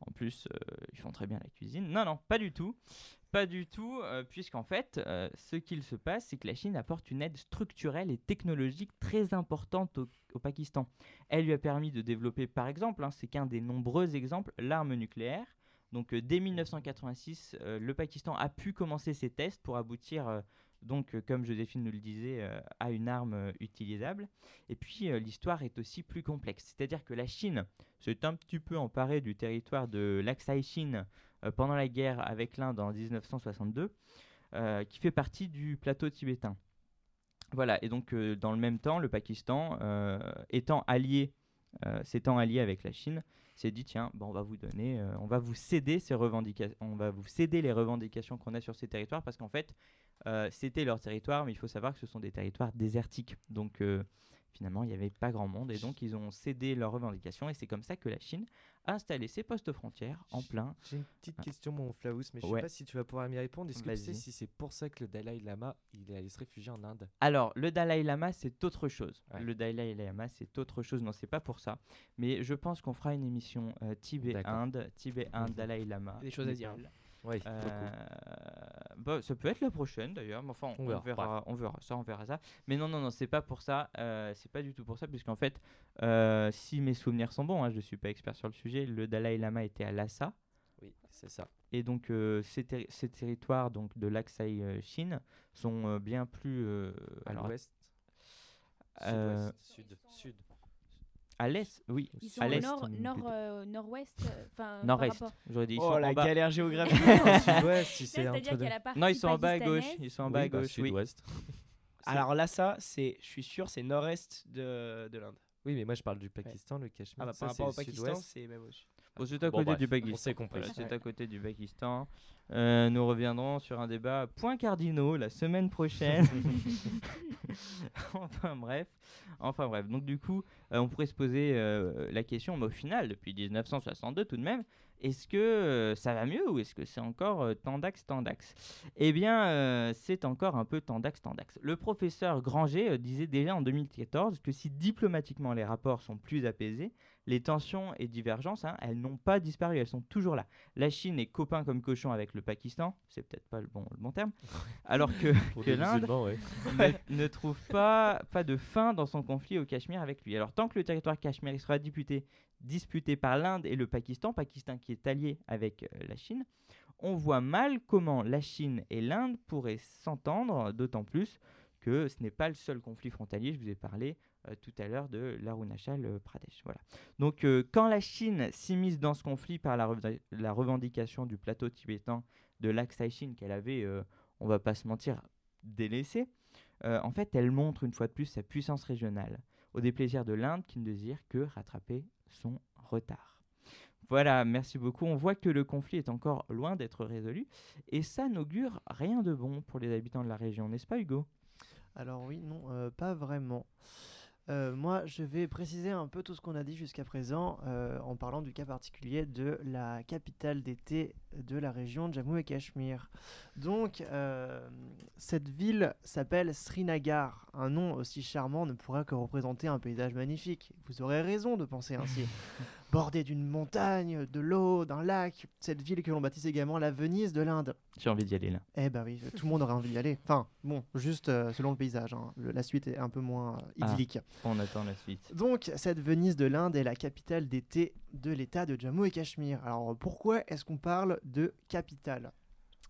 en plus, euh, ils font très bien la cuisine. Non, non, pas du tout. Pas du tout, euh, puisqu'en fait, euh, ce qu'il se passe, c'est que la Chine apporte une aide structurelle et technologique très importante au, Pakistan. Elle lui a permis de développer, par exemple, hein, c'est qu'un des nombreux exemples, l'arme nucléaire. Donc, euh, dès 1986, euh, le Pakistan a pu commencer ses tests pour aboutir, donc, comme Joséphine nous le disait, à une arme utilisable. Et puis, l'histoire est aussi plus complexe. C'est-à-dire que la Chine s'est un petit peu emparée du territoire de l'Aksai Chine pendant la guerre avec l'Inde en 1962, euh, qui fait partie du plateau tibétain. Voilà, et donc euh, dans le même temps, le Pakistan, euh, étant allié, euh, s'étant allié avec la Chine, s'est dit tiens, bon, on va vous donner, euh, on va vous céder ces revendications, on va vous céder les revendications qu'on a sur ces territoires parce qu'en fait, euh, c'était leur territoire, mais il faut savoir que ce sont des territoires désertiques, donc euh, finalement, il n'y avait pas grand monde et donc ils ont cédé leurs revendications et c'est comme ça que la Chine a installé ses postes frontières en plein J'ai une petite question, mon Flaus, mais je Ouais. sais pas si tu vas pouvoir m'y répondre. Est-ce que tu sais si c'est pour ça que le Dalai Lama il est allé se réfugier en Inde? Alors, le Dalai Lama, c'est autre chose. Ouais. Le Dalai Lama, c'est autre chose. Non, c'est pas pour ça. Mais je pense qu'on fera une émission euh, Tibet-Inde, Tibet-Inde, Dalai Lama. Il y a des choses à dire. Oui, Euh, bah, ça peut être la prochaine d'ailleurs, mais enfin on, verra, verra, on verra ça, on verra ça. Mais non, non, non, c'est pas pour ça, euh, c'est pas du tout pour ça, puisqu'en fait, euh, si mes souvenirs sont bons, hein, je suis pas expert sur le sujet, le Dalai Lama était à Lhasa, Oui, c'est ça. et donc euh, ces, terri- ces territoires donc de l'Aksai euh, Chine sont euh, bien plus euh, À alors l'ouest? euh, Sud, sud. À l'est, oui, Ils sont à l'est, nord, nord, euh, nord-ouest, euh, enfin nord-est. rapport- J'aurais dit ils Oh sont la en bas. galère géographique. Sud-ouest, si Non, c'est entre deux. Non, ils sont en bas à gauche, ils sont en bas Oui, à bah, gauche, oui. sud-ouest. Alors là, ça, c'est, je suis sûr, c'est nord-est de, de l'Inde. Oui, mais moi je parle du Pakistan, le Cachemire. Ah bah, par c'est rapport au Pakistan, c'est même au sud. Bon, c'est à côté bref, du on Pakistan. s'est compris. Voilà, c'est Ouais. à côté du Pakistan. Euh, nous reviendrons sur un débat point cardinaux la semaine prochaine. enfin bref, enfin bref. Donc du coup, euh, on pourrait se poser euh, la question, mais au final, depuis 1962 tout de même, est-ce que ça va mieux ou est-ce que c'est encore tendax tendax Eh bien, c'est encore un peu tendax tendax. Le professeur Granger disait déjà en 2014 que si diplomatiquement les rapports sont plus apaisés, les tensions et divergences, hein, elles n'ont pas disparu, elles sont toujours là. La Chine est copain comme cochon avec le Pakistan, c'est peut-être pas le bon, le bon terme, alors que, que l'Inde ouais. ne, ne trouve pas, pas de fin dans son conflit au Cachemire avec lui. Alors tant que le territoire Cachemire sera disputé, disputé par l'Inde et le Pakistan, Pakistan qui est allié avec euh, la Chine, on voit mal comment la Chine et l'Inde pourraient s'entendre, d'autant plus que ce n'est pas le seul conflit frontalier, je vous ai parlé euh, tout à l'heure de l'Arunachal euh, Pradesh. Voilà. Donc euh, quand la Chine s'immisce dans ce conflit par la, rev- la revendication du plateau tibétain de l'Aksai Chine qu'elle avait, euh, on va pas se mentir, délaissé, en fait, elle montre une fois de plus sa puissance régionale, au déplaisir de l'Inde qui ne désire que rattraper son retard. Voilà, merci beaucoup. On voit que le conflit est encore loin d'être résolu, et ça n'augure rien de bon pour les habitants de la région, n'est-ce pas Hugo? Alors oui, non, pas vraiment. Euh, moi, je vais préciser un peu tout ce qu'on a dit jusqu'à présent euh, en parlant du cas particulier de la capitale d'été de la région de Jammu et Cachemire. Donc, euh, cette ville s'appelle Srinagar. Un nom aussi charmant ne pourra que représenter un paysage magnifique. Vous aurez raison de penser ainsi. Bordée d'une montagne, de l'eau, d'un lac, cette ville que l'on baptise également la Venise de l'Inde. J'ai envie d'y aller là. Eh ben oui, tout le monde aurait envie d'y aller. Enfin, bon, juste euh, selon le paysage. hein. Le- la suite est un peu moins euh, Ah. idyllique. On attend la suite. Donc, cette Venise de l'Inde est la capitale d'été de l'État de Jammu et Cachemire. Alors, pourquoi est-ce qu'on parle de capitale?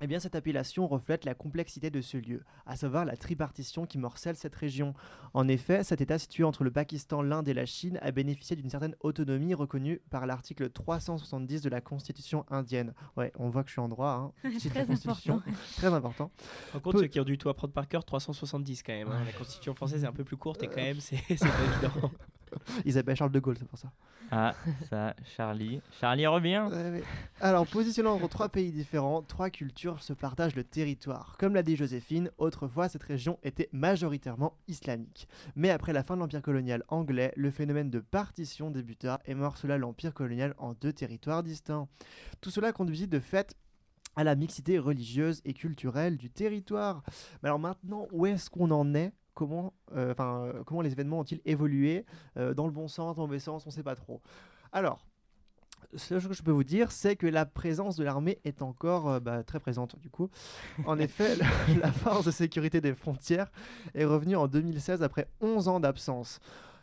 Eh bien, cette appellation reflète la complexité de ce lieu, à savoir la tripartition qui morcelle cette région. En effet, cet État situé entre le Pakistan, l'Inde et la Chine a bénéficié d'une certaine autonomie reconnue par l'article 370 de la Constitution indienne. Ouais, on voit que je suis en droit. Hein. Très important. Très important. Par contre, Peu- ceux qui ont dû tout apprendre par cœur, 370 quand même. hein. La constitution française est un peu plus courte et quand même, c'est c'est pas évident. Ils appellent Charles de Gaulle, c'est pour ça. Ah, ça, Charlie. Charlie revient Ouais. Alors, positionnant entre trois pays différents, trois cultures se partagent le territoire. Comme l'a dit Joséphine, autrefois cette région était majoritairement islamique. Mais après la fin de l'empire colonial anglais, le phénomène de partition débuta et morcela l'empire colonial en deux territoires distincts. Tout cela conduisit de fait à la mixité religieuse et culturelle du territoire. Mais alors maintenant, où est-ce qu'on en est Comment, euh, enfin, euh, comment les événements ont-ils évolué Euh, Dans le bon sens, dans le mauvais sens, on ne sait pas trop. Alors, ce que je peux vous dire, c'est que la présence de l'armée est encore euh, bah, très présente du coup. En effet, la, la force de sécurité des frontières est revenue en 2016 après 11 ans d'absence.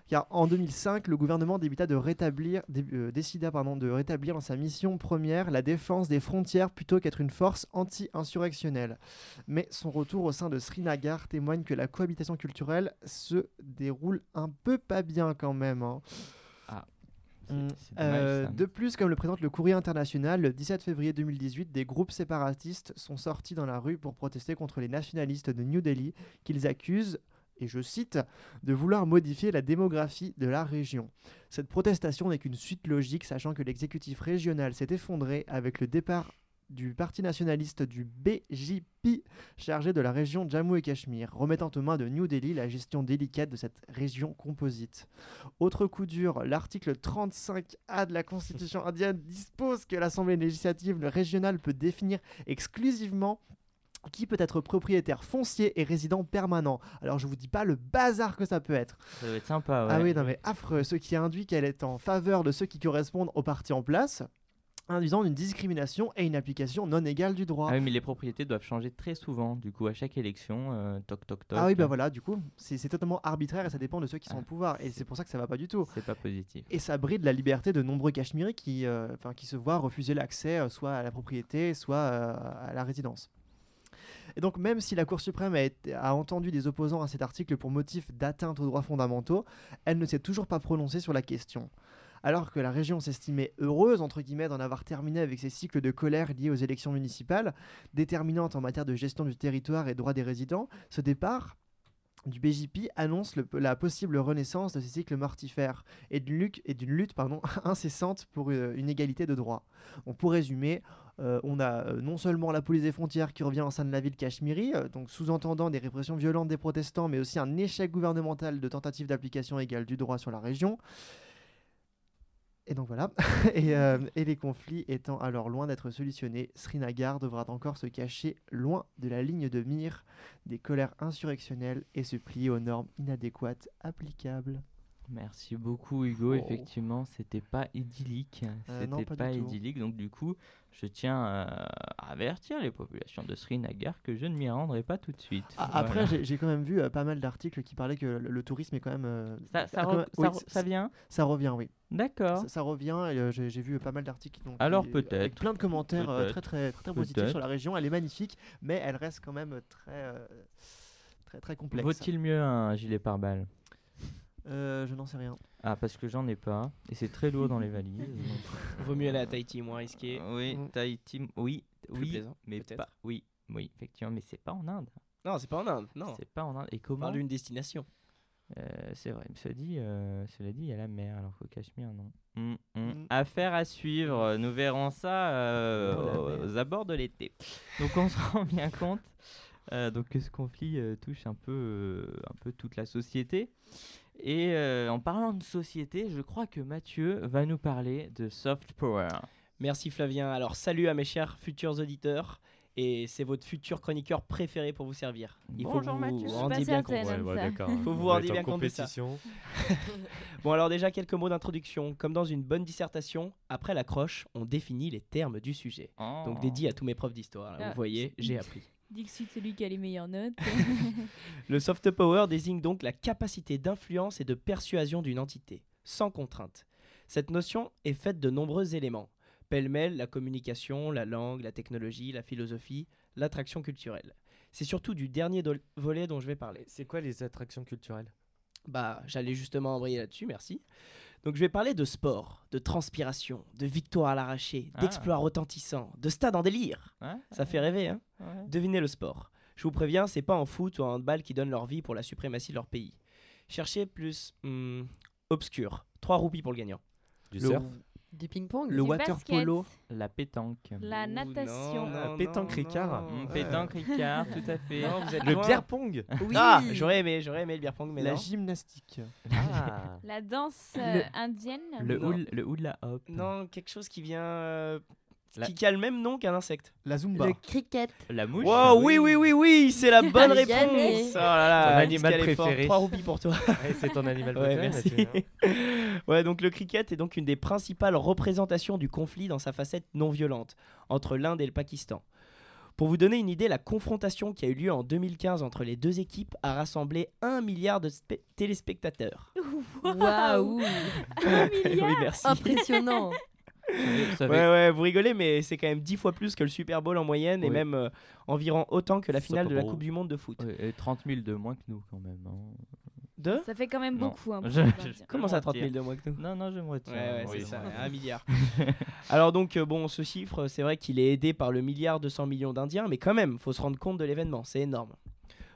Car en 2005, le gouvernement débuta de rétablir, dé- euh, décida pardon, de rétablir dans sa mission première la défense des frontières plutôt qu'être une force anti-insurrectionnelle. Mais son retour au sein de Srinagar témoigne que la cohabitation culturelle se déroule un peu pas bien quand même. hein. C'est dommage, Euh, de plus, comme le présente le courrier international, le 17 février 2018, des groupes séparatistes sont sortis dans la rue pour protester contre les nationalistes de New Delhi qu'ils accusent, et je cite, de vouloir modifier la démographie de la région. Cette protestation n'est qu'une suite logique, sachant que l'exécutif régional s'est effondré avec le départ du parti nationaliste du BJP chargé de la région Jammu et Cachemire, remettant aux mains de New Delhi la gestion délicate de cette région composite. Autre coup dur, l'article 35A de la Constitution indienne dispose que l'Assemblée législative régionale peut définir exclusivement qui peut être propriétaire foncier et résident permanent. Alors je vous dis pas le bazar que ça peut être. Ça doit être sympa, ouais. Ah oui, non mais affreux, ce qui induit qu'elle est en faveur de ceux qui correspondent au parti en place. induisant une discrimination et une application non égale du droit. Ah oui, mais les propriétés doivent changer très souvent. Du coup, à chaque élection, euh, toc toc toc. Ah oui, bah voilà, du coup, c'est totalement arbitraire et ça dépend de ceux qui sont Ah. au pouvoir. Et c'est pour ça que ça va pas du tout. C'est pas positif. Et ça bride la liberté de nombreux Cachemiris qui, euh, qui se voient refuser l'accès euh, soit à la propriété, soit euh, à la résidence. Et donc, même si la Cour suprême a, entendu des opposants à cet article pour motif d'atteinte aux droits fondamentaux, elle ne s'est toujours pas prononcée sur la question. Alors que la région s'estimait heureuse, entre guillemets, d'en avoir terminé avec ces cycles de colère liés aux élections municipales, déterminantes en matière de gestion du territoire et droits des résidents, ce départ du BJP annonce la possible renaissance de ces cycles mortifères et d'une lutte, incessante pour euh, une égalité de droits. On pour résumer, euh, on a euh, non seulement la police des frontières qui revient en sein de la ville Cachemiri, euh, donc sous-entendant des répressions violentes des protestants, mais aussi un échec gouvernemental de tentative d'application égale du droit sur la région. Et donc voilà. et les conflits étant alors loin d'être solutionnés, Srinagar devra encore se cacher loin de la ligne de mire des colères insurrectionnelles et se plier aux normes inadéquates applicables. Merci beaucoup Hugo. Oh. Effectivement, c'était pas idyllique. Euh, non, C'était pas idyllique. Donc du coup, je tiens euh, à avertir les populations de Srinagar que je ne m'y rendrai pas tout de suite. A- Voilà. Après, j'ai- j'ai quand même vu euh, pas mal d'articles qui parlaient que le, le tourisme est quand même. euh, ça, ça, ah, re- quand même- ça oui, vient? ça revient, oui. D'accord. Ça, revient. et, j'ai j'ai vu pas mal d'articles. donc, Alors peut-être. Avec plein de commentaires très très très, très positifs sur la région. Elle est magnifique, mais elle reste quand même très très très complexe. Vaut-il mieux un gilet pare-balles? Euh, Je n'en sais rien. Ah, parce que j'en ai pas. Et c'est très lourd dans les valises. Vaut mieux aller à Tahiti, moins risqué. Oui, Mm. Tahiti, oui, Plus oui, plaisant, mais peut-être. pas. Oui, oui, effectivement, mais c'est pas en Inde. Non, c'est pas en Inde, non. C'est pas en Inde. Et On comment parle d'une destination. Euh, c'est vrai, cela dit, euh, cela dit, il y a la mer, alors qu'au Cachemire, non. Mm, mm. Mm. Affaire à suivre, nous verrons ça euh, aux, aux abords de l'été. Donc on se rend bien compte euh, donc que ce conflit euh, touche un peu, euh, un peu toute la société. Et euh, en parlant de société, je crois que Mathieu va nous parler de soft power. Merci Flavien. Alors salut à mes chers futurs auditeurs. Et c'est votre futur chroniqueur préféré pour vous servir. Il faut Bonjour, vous Mathieu. Je suis rendiez pas bien compte. Ouais. Faut vous rendiez bien en compte de ça. compétition. Bon alors déjà quelques mots d'introduction. Comme dans une bonne dissertation, après l'accroche, on définit les termes du sujet. Donc Oh. dédié à tous mes profs d'histoire. Ah. Vous voyez, j'ai appris. Dixit, celui qui a les meilleures notes. Le soft power désigne donc la capacité d'influence et de persuasion d'une entité, sans contrainte. Cette notion est faite de nombreux éléments. Pêle-mêle, la communication, la langue, la technologie, la philosophie, l'attraction culturelle. C'est surtout du dernier do- volet dont je vais parler. C'est quoi les attractions culturelles? Bah, j'allais justement embrayer là-dessus, merci. Donc je vais parler de sport, de transpiration, de victoire à l'arraché, Ah. d'exploits retentissants, de stade en délire. Ça fait rêver, hein? Ouais. Devinez le sport. Je vous préviens, c'est pas en foot ou en handball qui donnent leur vie pour la suprématie de leur pays. Cherchez plus hmm, obscur. 3 roupies pour le gagnant. Du Le- surf Du ping-pong Le Du water basket, polo. La pétanque. La Ouh, natation. non, Ah, non, pétanque non, Ricard. non. Ouais. pétanque Ricard, tout à fait. Non, vous êtes Le loin. beer pong Oui Ah, j'aurais aimé, j'aurais aimé le beer pong, mais la non. gymnastique. Ah. La danse Le- euh, indienne. Le, Non. houl, le houla hop. Non, quelque chose qui vient... euh, La- Qui, qui a le même nom qu'un insecte. La zumba. Le cricket. La mouche. Wow, oui, oui, oui, oui, c'est la bonne réponse. Oh là là, Ton animal préféré. Trois roupies pour toi. Ouais, c'est ton animal Ouais, préféré, merci. Mathieu, hein. ouais, donc le cricket est donc une des principales représentations du conflit dans sa facette non violente entre l'Inde et le Pakistan. Pour vous donner une idée, la confrontation qui a eu lieu en 2015 entre les deux équipes a rassemblé un milliard de téléspectateurs. Waouh Un oui, milliard merci. Impressionnant Ouais, ouais, vous rigolez, mais c'est quand même 10 fois plus que le Super Bowl en moyenne et même euh, environ autant que la finale de la. Coupe du Monde de foot. Et 30 000 de moins que nous quand même. hein. De? Ça fait quand même Non. beaucoup. hein, Je- je-. Comment ça, 30 000 mentir. de moins que nous? Non, non, je me retiens. Ouais, ouais, Oui, c'est ça, un milliard. Alors donc, euh, bon, ce chiffre, c'est vrai qu'il est aidé par le milliard 200 millions d'Indiens, mais quand même, faut se rendre compte de l'événement, c'est énorme.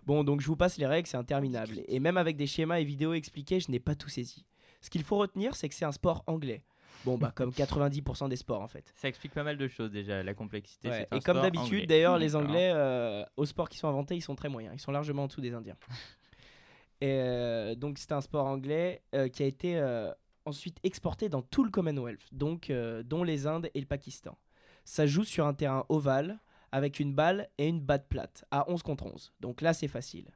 Bon, donc je vous passe les règles, c'est interminable. Et même avec des schémas et vidéos expliqués, je n'ai pas tout saisi. Ce qu'il faut retenir, c'est que c'est un sport anglais. Bon, bah comme 90% des sports en fait. Ça explique pas mal de choses déjà, la complexité. Ouais, Et comme d'habitude, d'ailleurs, les. Anglais, euh, aux sports qui sont inventés, ils sont très moyens. Ils sont largement en dessous des Indiens. Et euh, donc, c'est un sport anglais euh, qui a été ensuite exporté dans tout le Commonwealth, donc, dont les Indes et le Pakistan. Ça joue sur un terrain ovale avec une balle et une batte plate à 11 contre 11. Donc là, c'est facile.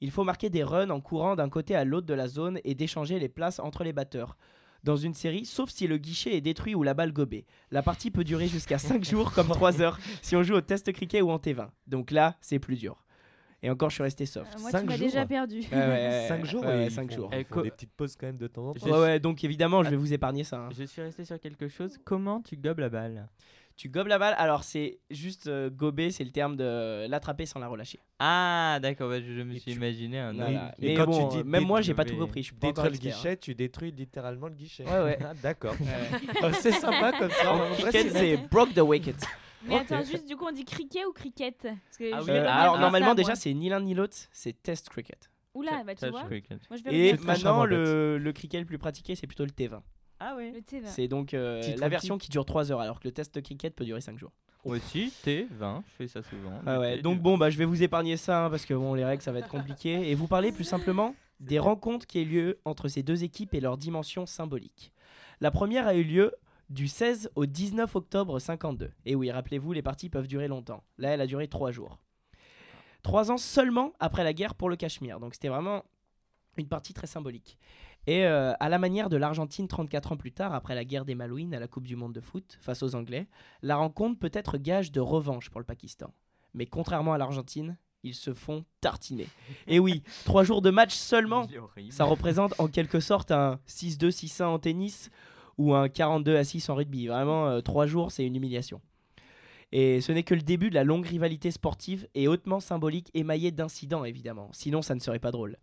Il faut marquer des runs en courant d'un côté à l'autre de la zone et d'échanger les places entre les batteurs. Dans une série, sauf si le guichet est détruit ou la balle gobée. La partie peut durer jusqu'à 5 jours comme 3 heures si on joue au test cricket ou en T20. Donc là, c'est plus dur. Et encore, je suis resté soft. Euh, moi, Cinq tu m'as jours. déjà perdu. Ouais, ouais, ouais, 5 jours, ouais, cinq font- jours. Eh, font co- des petites pauses quand même de temps en temps. Ouais, ouais, donc évidemment, je vais vous épargner ça. hein. Je suis resté sur quelque chose. Comment tu gobes la balle? Tu gobes la balle, alors c'est juste euh, gober, c'est le terme de l'attraper sans la relâcher. Ah, d'accord, bah, je, je me Et suis tu- imaginé un autre. Mais quand bon, tu dis même moi, j'ai pas tout compris. Je suis pas encore Détruire le expert, hein. guichet, tu détruis littéralement le guichet. Ouais, ouais. Ah, D'accord. Ouais. Oh, c'est sympa comme ça. En vrai, Cricket, c'est- broke the wicket. Mais Ok. attends, juste du coup, on dit cricket ou cricket? Parce que Ah oui, Euh, alors normalement ça, déjà c'est ni l'un ni l'autre, c'est test cricket. Oula, bah tu vois. cricket. Moi je vais Et maintenant le cricket le plus pratiqué c'est plutôt le T20. Ah oui. Le T20. C'est donc euh, la version qui dure 3 heures alors que le test cricket peut durer 5 jours. Aussi, T20, je fais ça souvent. Ah ouais, donc bon bah je vais vous épargner ça hein, parce que bon les règles ça va être compliqué et vous parler plus simplement des rencontres qui ont eu lieu entre ces deux équipes et leur dimension symbolique. La première a eu lieu du 16 au 19 octobre 52. Et oui, rappelez-vous, les parties peuvent durer longtemps. Là, elle a duré 3 jours. 3 ans seulement après la guerre pour le Cachemire. Donc c'était vraiment une partie très symbolique. Et euh, à la manière de l'Argentine 34 ans plus tard, après la guerre des Malouines à la Coupe du Monde de foot face aux Anglais, la rencontre peut être gage de revanche pour le Pakistan. Mais contrairement à l'Argentine, ils se font tartiner. Et oui, 3 jours de match seulement ça représente en quelque sorte un 6-2, 6-1 en tennis ou un 42 à 6 en rugby. Vraiment, euh, trois jours, c'est une humiliation. Et ce n'est que le début de la longue rivalité sportive et hautement symbolique émaillée d'incidents, évidemment. Sinon, ça ne serait pas drôle.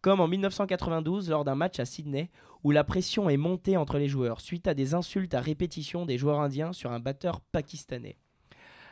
Comme en 1992, lors d'un match à Sydney, où la pression est montée entre les joueurs suite à des insultes à répétition des joueurs indiens sur un batteur pakistanais.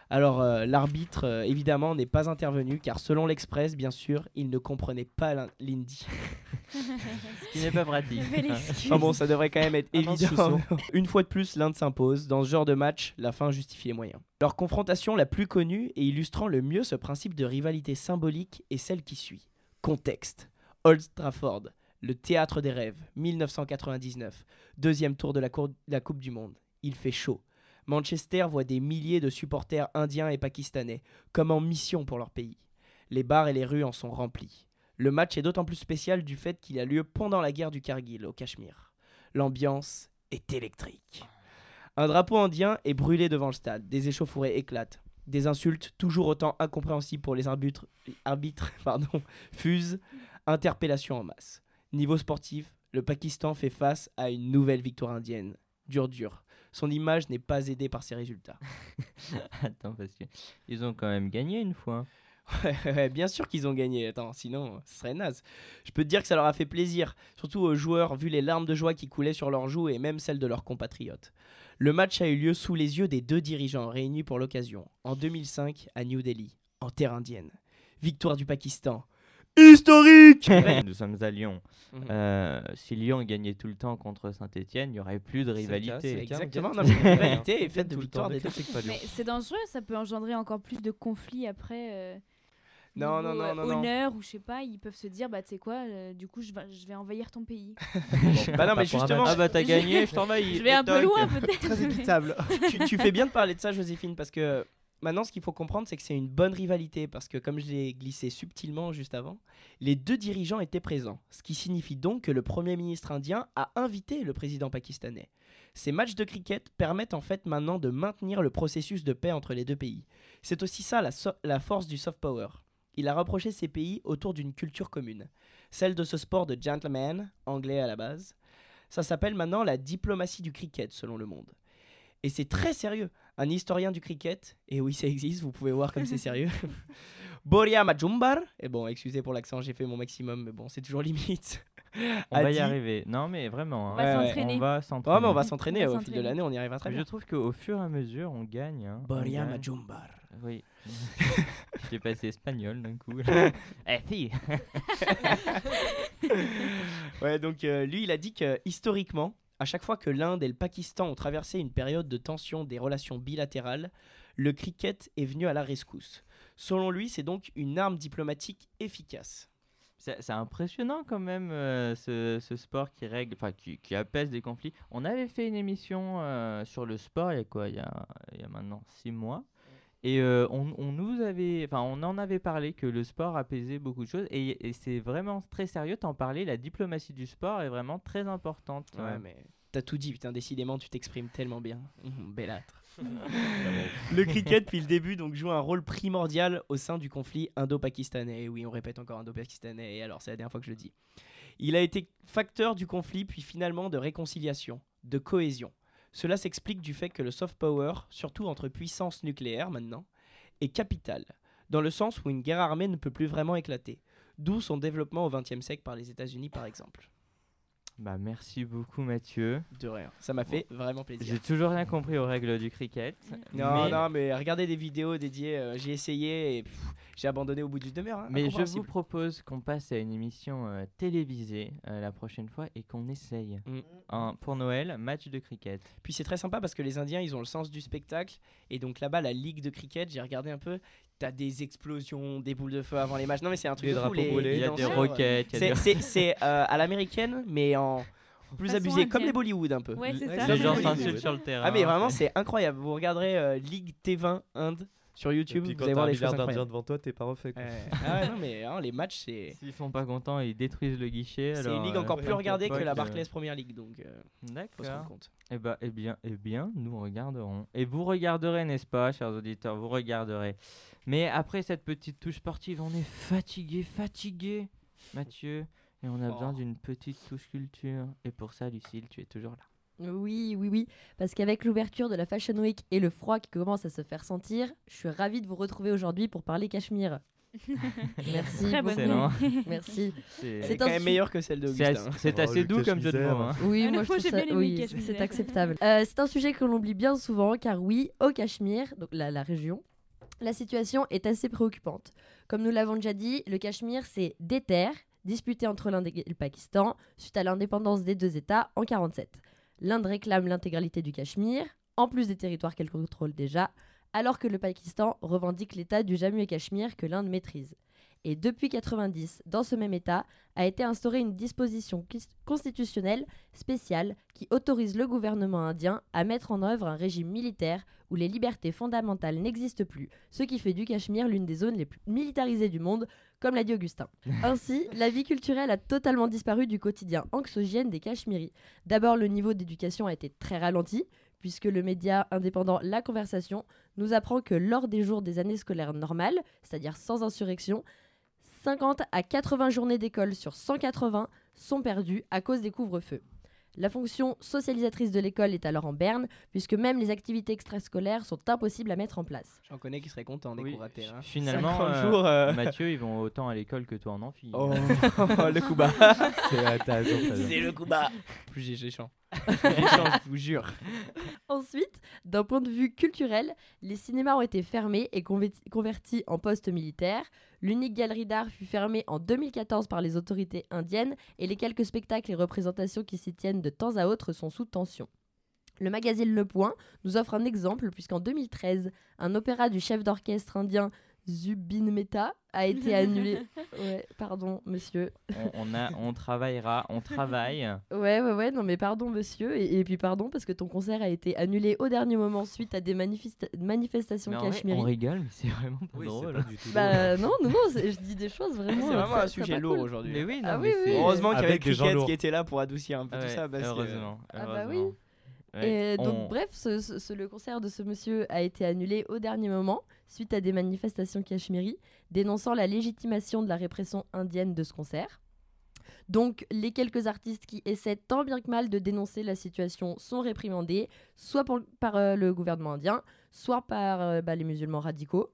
Alors, euh, l'arbitre, euh, évidemment, n'est pas intervenu, car selon l'Express, bien sûr, il ne comprenait pas l'in- l'hindi. Ce qui n'est pas pratique. Excuse. Ah bon, ça devrait quand même être évident. Une fois de plus, l'Inde s'impose. Dans ce genre de match, la fin justifie les moyens. Leur confrontation la plus connue et illustrant le mieux ce principe de rivalité symbolique est celle qui suit. Contexte. Old Trafford, le théâtre des rêves, 1999, deuxième tour de la, cour- la Coupe du Monde. Il fait chaud. Manchester voit des milliers de supporters indiens et pakistanais, comme en mission pour leur pays. Les bars et les rues en sont remplis. Le match est d'autant plus spécial du fait qu'il a lieu pendant la guerre du Kargil au Cachemire. L'ambiance est électrique. Un drapeau indien est brûlé devant le stade, des échauffourées éclatent, des insultes toujours autant incompréhensibles pour les arbitres, fusent, interpellations en masse. Niveau sportif, le Pakistan fait face à une nouvelle victoire indienne. Dur dur. Son image n'est pas aidée par ses résultats. Attends, parce que ils ont quand même gagné une fois. Ouais, ouais, bien sûr qu'ils ont gagné. Attends, sinon, ce serait naze. Je peux te dire que ça leur a fait plaisir, surtout aux joueurs, vu les larmes de joie qui coulaient sur leurs joues et même celles de leurs compatriotes. Le match a eu lieu sous les yeux des deux dirigeants réunis pour l'occasion, en 2005 à New Delhi, en terre indienne. Victoire du Pakistan. Historique Nous sommes à Lyon. Mhm. Euh, si Lyon gagnait tout le temps contre Saint-Etienne, il n'y aurait plus de rivalité. cas, Exactement, temps. rivalité est faite de tout le victoires temps, des. Mais c'est dangereux, ça peut engendrer encore plus de conflits après. euh, Non, non, non, euh, non, non. Honneur ou je sais pas, ils peuvent se dire, bah tu sais quoi, euh, du coup je vais, je vais envahir ton pays. Bah non, mais justement, Ah bah t'as Je- gagné, je t'envahis. je vais un peu loin peut-être. Très équitable. tu, tu fais bien de parler de ça, Joséphine, parce que maintenant, ce qu'il faut comprendre, c'est que c'est une bonne rivalité, parce que comme je l'ai glissé subtilement juste avant, les deux dirigeants étaient présents, ce qui signifie donc que le Premier ministre indien a invité le président pakistanais. Ces matchs de cricket permettent en fait maintenant de maintenir le processus de paix entre les deux pays. C'est aussi ça la, la force du soft power. Il a rapproché ces pays autour d'une culture commune, celle de ce sport de gentleman, anglais à la base. Ça s'appelle maintenant la diplomatie du cricket selon le monde. Et c'est très sérieux. Un historien du cricket, et oui ça existe, vous pouvez voir comme c'est sérieux, Boria Majumbar, et bon excusez pour l'accent, j'ai fait mon maximum, mais bon c'est toujours limite. On a va y arriver. Non mais vraiment. On hein. va s'entraîner. On va s'entraîner. On va s'entraîner au fil de l'année, on y arrivera très Je bien. trouve qu'au fur et à mesure, on gagne. hein. On Boria gagne. Majumbar. Oui. J'ai passé espagnol d'un coup. eh si Ouais, donc euh, lui, il a dit que historiquement, à chaque fois que l'Inde et le Pakistan ont traversé une période de tension des relations bilatérales, le cricket est venu à la rescousse. Selon lui, c'est donc une arme diplomatique efficace. C'est impressionnant quand même euh, ce, sport qui règle, enfin qui, qui apaise des conflits. On avait fait une émission euh, sur le sport il y a quoi? Il y a maintenant six mois. Et euh, on, on nous avait, enfin on en avait parlé que le sport apaisait beaucoup de choses et, et c'est vraiment très sérieux. T'en parlais, la diplomatie du sport est vraiment très importante. Ouais, euh, mais t'as tout dit, putain, décidément, tu t'exprimes tellement bien. Mmh, Bellâtre. le cricket, depuis le début, donc, joue un rôle primordial au sein du conflit indo-pakistanais. Et oui, on répète encore indo-pakistanais, et alors c'est la dernière fois que je le dis. Il a été facteur du conflit, puis finalement de réconciliation, de cohésion. Cela s'explique du fait que le soft power, surtout entre puissances nucléaires maintenant, est capital, dans le sens où une guerre armée ne peut plus vraiment éclater, d'où son développement au XXe siècle par les États-Unis par exemple. Bah merci beaucoup Mathieu. De rien, ça m'a fait vraiment plaisir. J'ai toujours rien compris aux règles du cricket. Non, mais, non, mais regardez des vidéos dédiées, euh, j'ai essayé et j'ai abandonné au bout d'une demi-heure. hein, mais je vous propose qu'on passe à une émission euh, télévisée euh, la prochaine fois et qu'on essaye Mm. un- pour Noël match de cricket. Puis c'est très sympa parce que les Indiens, ils ont le sens du spectacle. Et donc là-bas, la ligue de cricket, j'ai regardé un peu, t'as des explosions, des boules de feu avant les matchs. Non, mais c'est un truc Des de fou. les- les Il y a des danseurs, roquettes. il y a C'est des- c'est- c'est, euh, à l'américaine, mais en plus Façon abusé, comme les Bollywood un peu. Ouais, c'est ça. Les gens s'insultent sur le terrain. Ah, mais vraiment, c'est- c'est incroyable. Vous regarderez euh, Ligue T20 Inde sur Et YouTube, puis vous quand allez t'as voir milliard choses d'Indiens incroyables. devant toi, t'es pas refait. quoi. Ah ouais, non, mais hein, les matchs, c'est. S'ils sont pas contents, ils détruisent le guichet. C'est une ligue euh, encore plus regardée que la que- Barclays Premier League, donc euh, faut se D'accord. rendre compte. Eh bah, eh bien, eh bien, nous regarderons. Et vous regarderez, n'est-ce pas, chers auditeurs, vous regarderez. Mais après cette petite touche sportive, on est fatigué, fatigué, Mathieu. Et on a besoin Oh. d'une petite touche culture. Et pour ça, Lucille, tu es toujours là. Oui, oui, oui. Parce qu'avec l'ouverture de la Fashion Week et le froid qui commence à se faire sentir, je suis ravie de vous retrouver aujourd'hui pour parler Cachemire. Merci. Très bonne. Excellent. Merci. C'est quand un même meilleure que celle assez, c'est Oh, assez doux comme jeu de mots. hein. Oui, Ah, moi je trouve j'ai ça, oui, c'est acceptable. Euh, c'est un sujet que l'on oublie bien souvent, car oui, au Cachemire, donc la, la région, la situation est assez préoccupante. Comme nous l'avons déjà dit, le Cachemire, c'est des terres disputées entre l'Inde et le Pakistan suite à l'indépendance des deux États en 47. L'Inde réclame l'intégralité du Cachemire, en plus des territoires qu'elle contrôle déjà, alors que le Pakistan revendique l'État du Jammu et Cachemire que l'Inde maîtrise. Et depuis 90, dans ce même État, a été instaurée une disposition constitutionnelle spéciale qui autorise le gouvernement indien à mettre en œuvre un régime militaire où les libertés fondamentales n'existent plus, ce qui fait du Cachemire l'une des zones les plus militarisées du monde, comme l'a dit Augustin. Ainsi, la vie culturelle a totalement disparu du quotidien anxiogène des Cachemiris. D'abord, le niveau d'éducation a été très ralenti, puisque le média indépendant La Conversation nous apprend que lors des jours des années scolaires normales, c'est-à-dire sans insurrection, 50 à 80 journées d'école sur 180 sont perdues à cause des couvre-feux. La fonction socialisatrice de l'école est alors en berne, puisque même les activités extrascolaires sont impossibles à mettre en place. J'en connais qui seraient contents des Oui, cours ratés. Hein. Finalement, 50 euh, jours. euh, Mathieu, ils vont autant à l'école que toi en amphi. Oh, le coup bas. C'est à le coup bas. Plus j'ai je vous jure. Ensuite, d'un point de vue culturel, les cinémas ont été fermés et converti- convertis en postes militaires. L'unique galerie d'art fut fermée en 2014 par les autorités indiennes et les quelques spectacles et représentations qui s'y tiennent de temps à autre sont sous tension. Le magazine Le Point nous offre un exemple puisqu'en 2013, un opéra du chef d'orchestre indien Zubin Mehta a été annulé. Ouais, pardon, monsieur. On, on a, on travaillera, on travaille. Ouais, ouais, ouais, non, mais pardon, monsieur. Et, et puis pardon, parce que ton concert a été annulé au dernier moment suite à des manifesta- manifestations cachemiries. on rigole, mais c'est vraiment pas Oui, c'est drôle. pas du tout. drôle. Bah non, non, non, c'est- je dis des choses C'est vraiment. euh, vraiment très- un sujet lourd cool. aujourd'hui. Mais oui, non, Ah mais oui, c'est- oui. Heureusement qu'il y avait Avec des gens Cricket lourds. qui était là pour adoucir un peu Ah tout ouais, ça. Parce que- heureusement. Ah bah oui. Ouais, Et donc, on- bref, ce- ce- ce- le concert de ce monsieur a été annulé au dernier moment suite à des manifestations cachemiries dénonçant la légitimation de la répression indienne de ce concert. Donc, les quelques artistes qui essaient tant bien que mal de dénoncer la situation sont réprimandés, soit pour- par euh, le gouvernement indien, soit par euh, bah, les musulmans radicaux.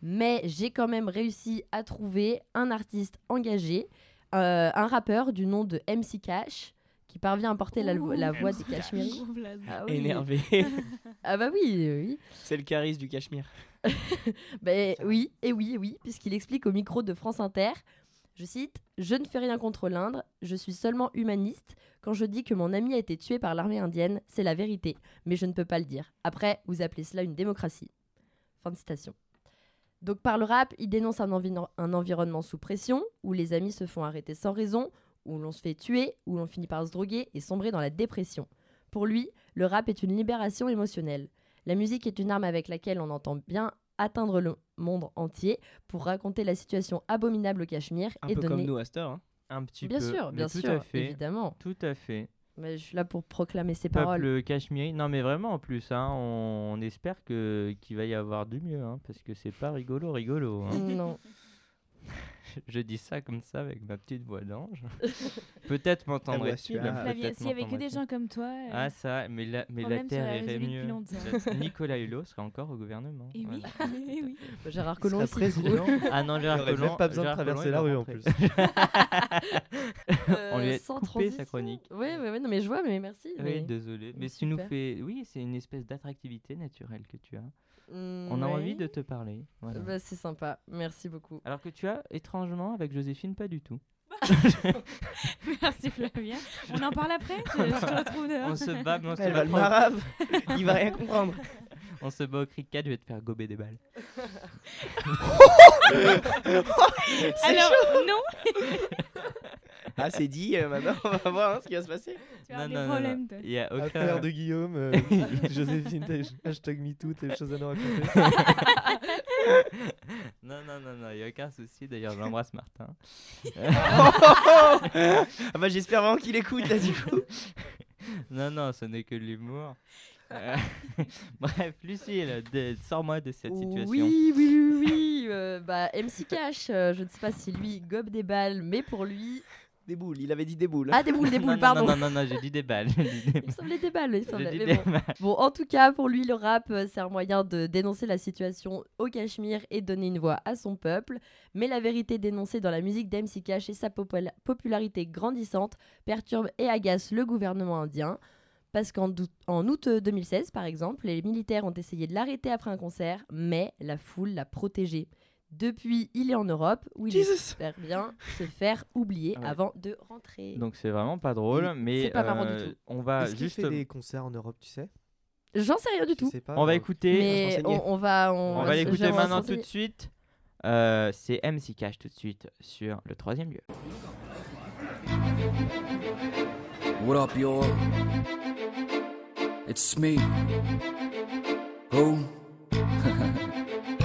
Mais j'ai quand même réussi à trouver un artiste engagé, euh, un rappeur du nom de MC Cash, qui parvient à porter la, la voix des Cachemiris. Ah oui. Énervé. Ah bah oui, oui. c'est le charisme du Cachemire. Ben oui, et oui, et oui, puisqu'il explique au micro de France Inter, je cite, Je ne fais rien contre l'Inde, je suis seulement humaniste. Quand je dis que mon ami a été tué par l'armée indienne, c'est la vérité, mais je ne peux pas le dire. Après, vous appelez cela une démocratie. Fin de citation. Donc par le rap, il dénonce un, envi- un environnement sous pression, où les amis se font arrêter sans raison, où l'on se fait tuer, où l'on finit par se droguer et sombrer dans la dépression. Pour lui, le rap est une libération émotionnelle. La musique est une arme avec laquelle on entend bien atteindre le monde entier pour raconter la situation abominable au Cachemire Un et peu donner. comme nous à cette heure. hein. Un petit bien peu. sûr, bien tout sûr, à fait. évidemment. Tout à fait. Mais je suis là pour proclamer ses Peuple paroles. cachemiri. Non, mais vraiment en plus, hein, on, on espère que qu'il va y avoir du mieux, hein, parce que c'est pas rigolo, rigolo. Non. Je dis ça comme ça avec ma petite voix d'ange. Peut-être m'entendrait-il. s'il y avait que des gens comme toi. euh, Ah ça, mais la, mais la Terre irait mieux. La- Nicolas Hulot serait encore au gouvernement. Et oui, voilà. et oui. Gérard Il Collomb aussi. président. Ah non, Gérard Collomb, même pas besoin de Gérard traverser Collomb, la rue, en. Euh, On lui a sans coupé sa chronique. Oui, oui, oui, non, mais je vois, mais merci. Oui, mais- désolé. Mais mais tu nous fais... Oui, c'est une espèce d'attractivité naturelle que tu as. Mm, On a envie ouais. de te parler. voilà. Bah, c'est sympa, merci beaucoup. Alors que tu as, étrangement, avec Joséphine, pas du tout. Merci Flavien. On en parle après? Je, je te retrouve dehors. On se bat, mais on se, Elle va le. Il va rien comprendre. on se bat au cricket, je vais te faire gober des balles. Alors, non, Ah, c'est dit. euh, maintenant, on va voir hein, ce qui va se passer. tu vas avoir des problèmes, toi. Il y a aucun... Affaire de Guillaume, euh, Joséphine, hashtag MeToo, t'as des choses à nous raconter. Non, non, non, non, il n'y a aucun souci. D'ailleurs, j'embrasse Martin. ah bah, j'espère vraiment qu'il écoute là du coup. Non, non, ce n'est que de l'humour. Euh, Bref, Lucille, sors-moi de cette situation. Oui, oui, oui, oui. euh, bah, MC Cash, euh, je ne sais pas si lui gobe des balles, mais pour lui. Des boules. Il avait dit des boules. Ah, des boules, des boules, non, pardon. Non, non, non, non, j'ai dit des balles. j'ai dit des Il me semblait des balles, il semblait. dit des bon. balles. Bon, en tout cas, pour lui, le rap, euh, c'est un moyen de dénoncer la situation au Cachemire et donner une voix à son peuple. Mais la vérité dénoncée dans la musique d'MC Cash et sa popula- popularité grandissante perturbe et agace le gouvernement indien. Parce qu'en août euh, 2016, par exemple, les militaires ont essayé de l'arrêter après un concert, mais la foule l'a protégé. Depuis, il est en Europe, où il Jesus. espère bien se faire oublier Ouais. avant de rentrer. Donc c'est vraiment pas drôle, mais C'est pas marrant du euh, tout. on va Est-ce qu'il juste, fait des concerts en Europe, tu sais? J'en sais rien du Je tout. pas, on va euh, écouter, Mais on, on va, on, on va l'écouter maintenant tout de suite. Euh, c'est MC Cash tout de suite sur le troisième lieu. What up, y'all? It's me. Who?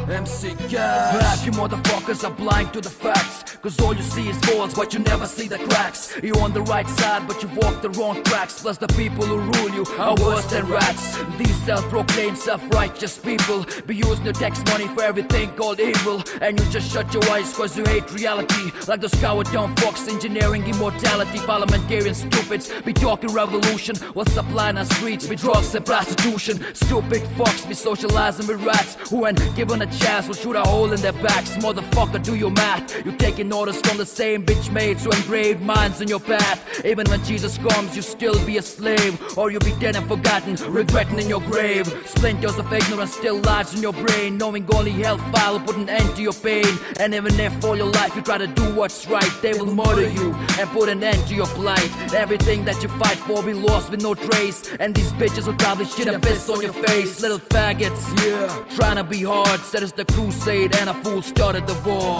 MC Cash. Half you motherfuckers are blind to the facts. Cause all you see is balls, but you never see the cracks. You're on the right side, but you walk the wrong tracks. Plus, the people who rule you are worse than rats. These self proclaimed self righteous people be using your tax money for everything called evil. And you just shut your eyes cause you hate reality. Like those coward young fucks engineering immortality. Parliamentarian stupids be talking revolution while supplying our streets with drugs and prostitution. Stupid fucks be socializing with rats who, when given a chance, will shoot a hole in their backs. Motherfucker, do your math. You taking orders from the same bitch mates who engraved minds in your path. Even when Jesus comes, you still be a slave, or you'll be dead and forgotten, regretting in your grave. Splinters of ignorance still lodged in your brain, knowing only hellfire will put an end to your pain. And even if all your life you try to do what's right, they will murder you and put an end to your plight. Everything that you fight for be lost with no trace. And these bitches will probably shit a piss on your face, little faggots. Yeah, trying to be hard, said it's the crusade, and a fool started the war.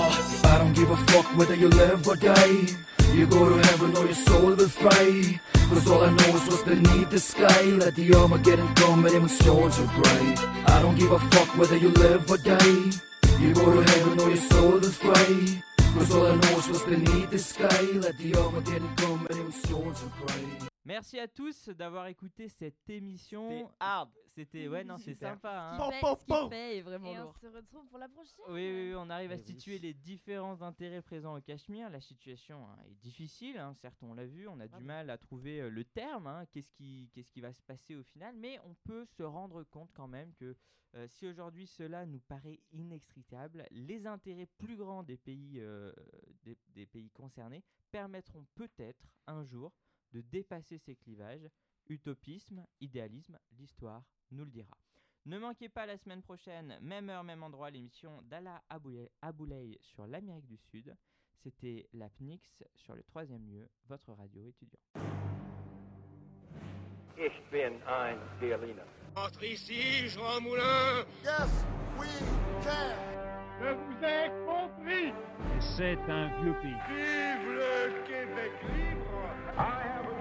I don't give a fuck whether you live or die. You go to heaven or your soul will fry. Cause all I know is what's beneath the sky. Let the Armageddon come and when swords are bright. I don't give a fuck whether you live or die. You go to heaven or your soul will fry. Cause all I know is what's beneath the sky. Let the Armageddon come and when swords are bright. Merci à tous d'avoir écouté cette émission. Hard. C'était ouais non c'est Super. sympa. Ce Hein. qu'il fait- ce qu'il fait est vraiment Et on lourd. se retrouve pour la prochaine. Oui, oui, oui, on arrive à Eh oui. situer les différents intérêts présents au Cachemire. La situation hein, est difficile, hein, certes on l'a vu, on a du mal à trouver euh, le terme, hein, qu'est-ce qui, qu'est-ce qui va se passer au final, mais on peut se rendre compte quand même que euh, si aujourd'hui cela nous paraît inextricable, les intérêts plus grands des pays, euh, des, des pays concernés permettront peut-être un jour de dépasser ces clivages. Utopisme, idéalisme, l'histoire nous le dira. Ne manquez pas la semaine prochaine, même heure, même endroit, l'émission d'Ala Aboulay, sur l'Amérique du Sud. C'était la PNIX sur le troisième lieu, votre radio étudiant. Ich bin ein Berliner. Entre ici, Jean Moulin Yes, we can. Je vous ai compris C'est un vieux pays. Vive le Québec libre I have a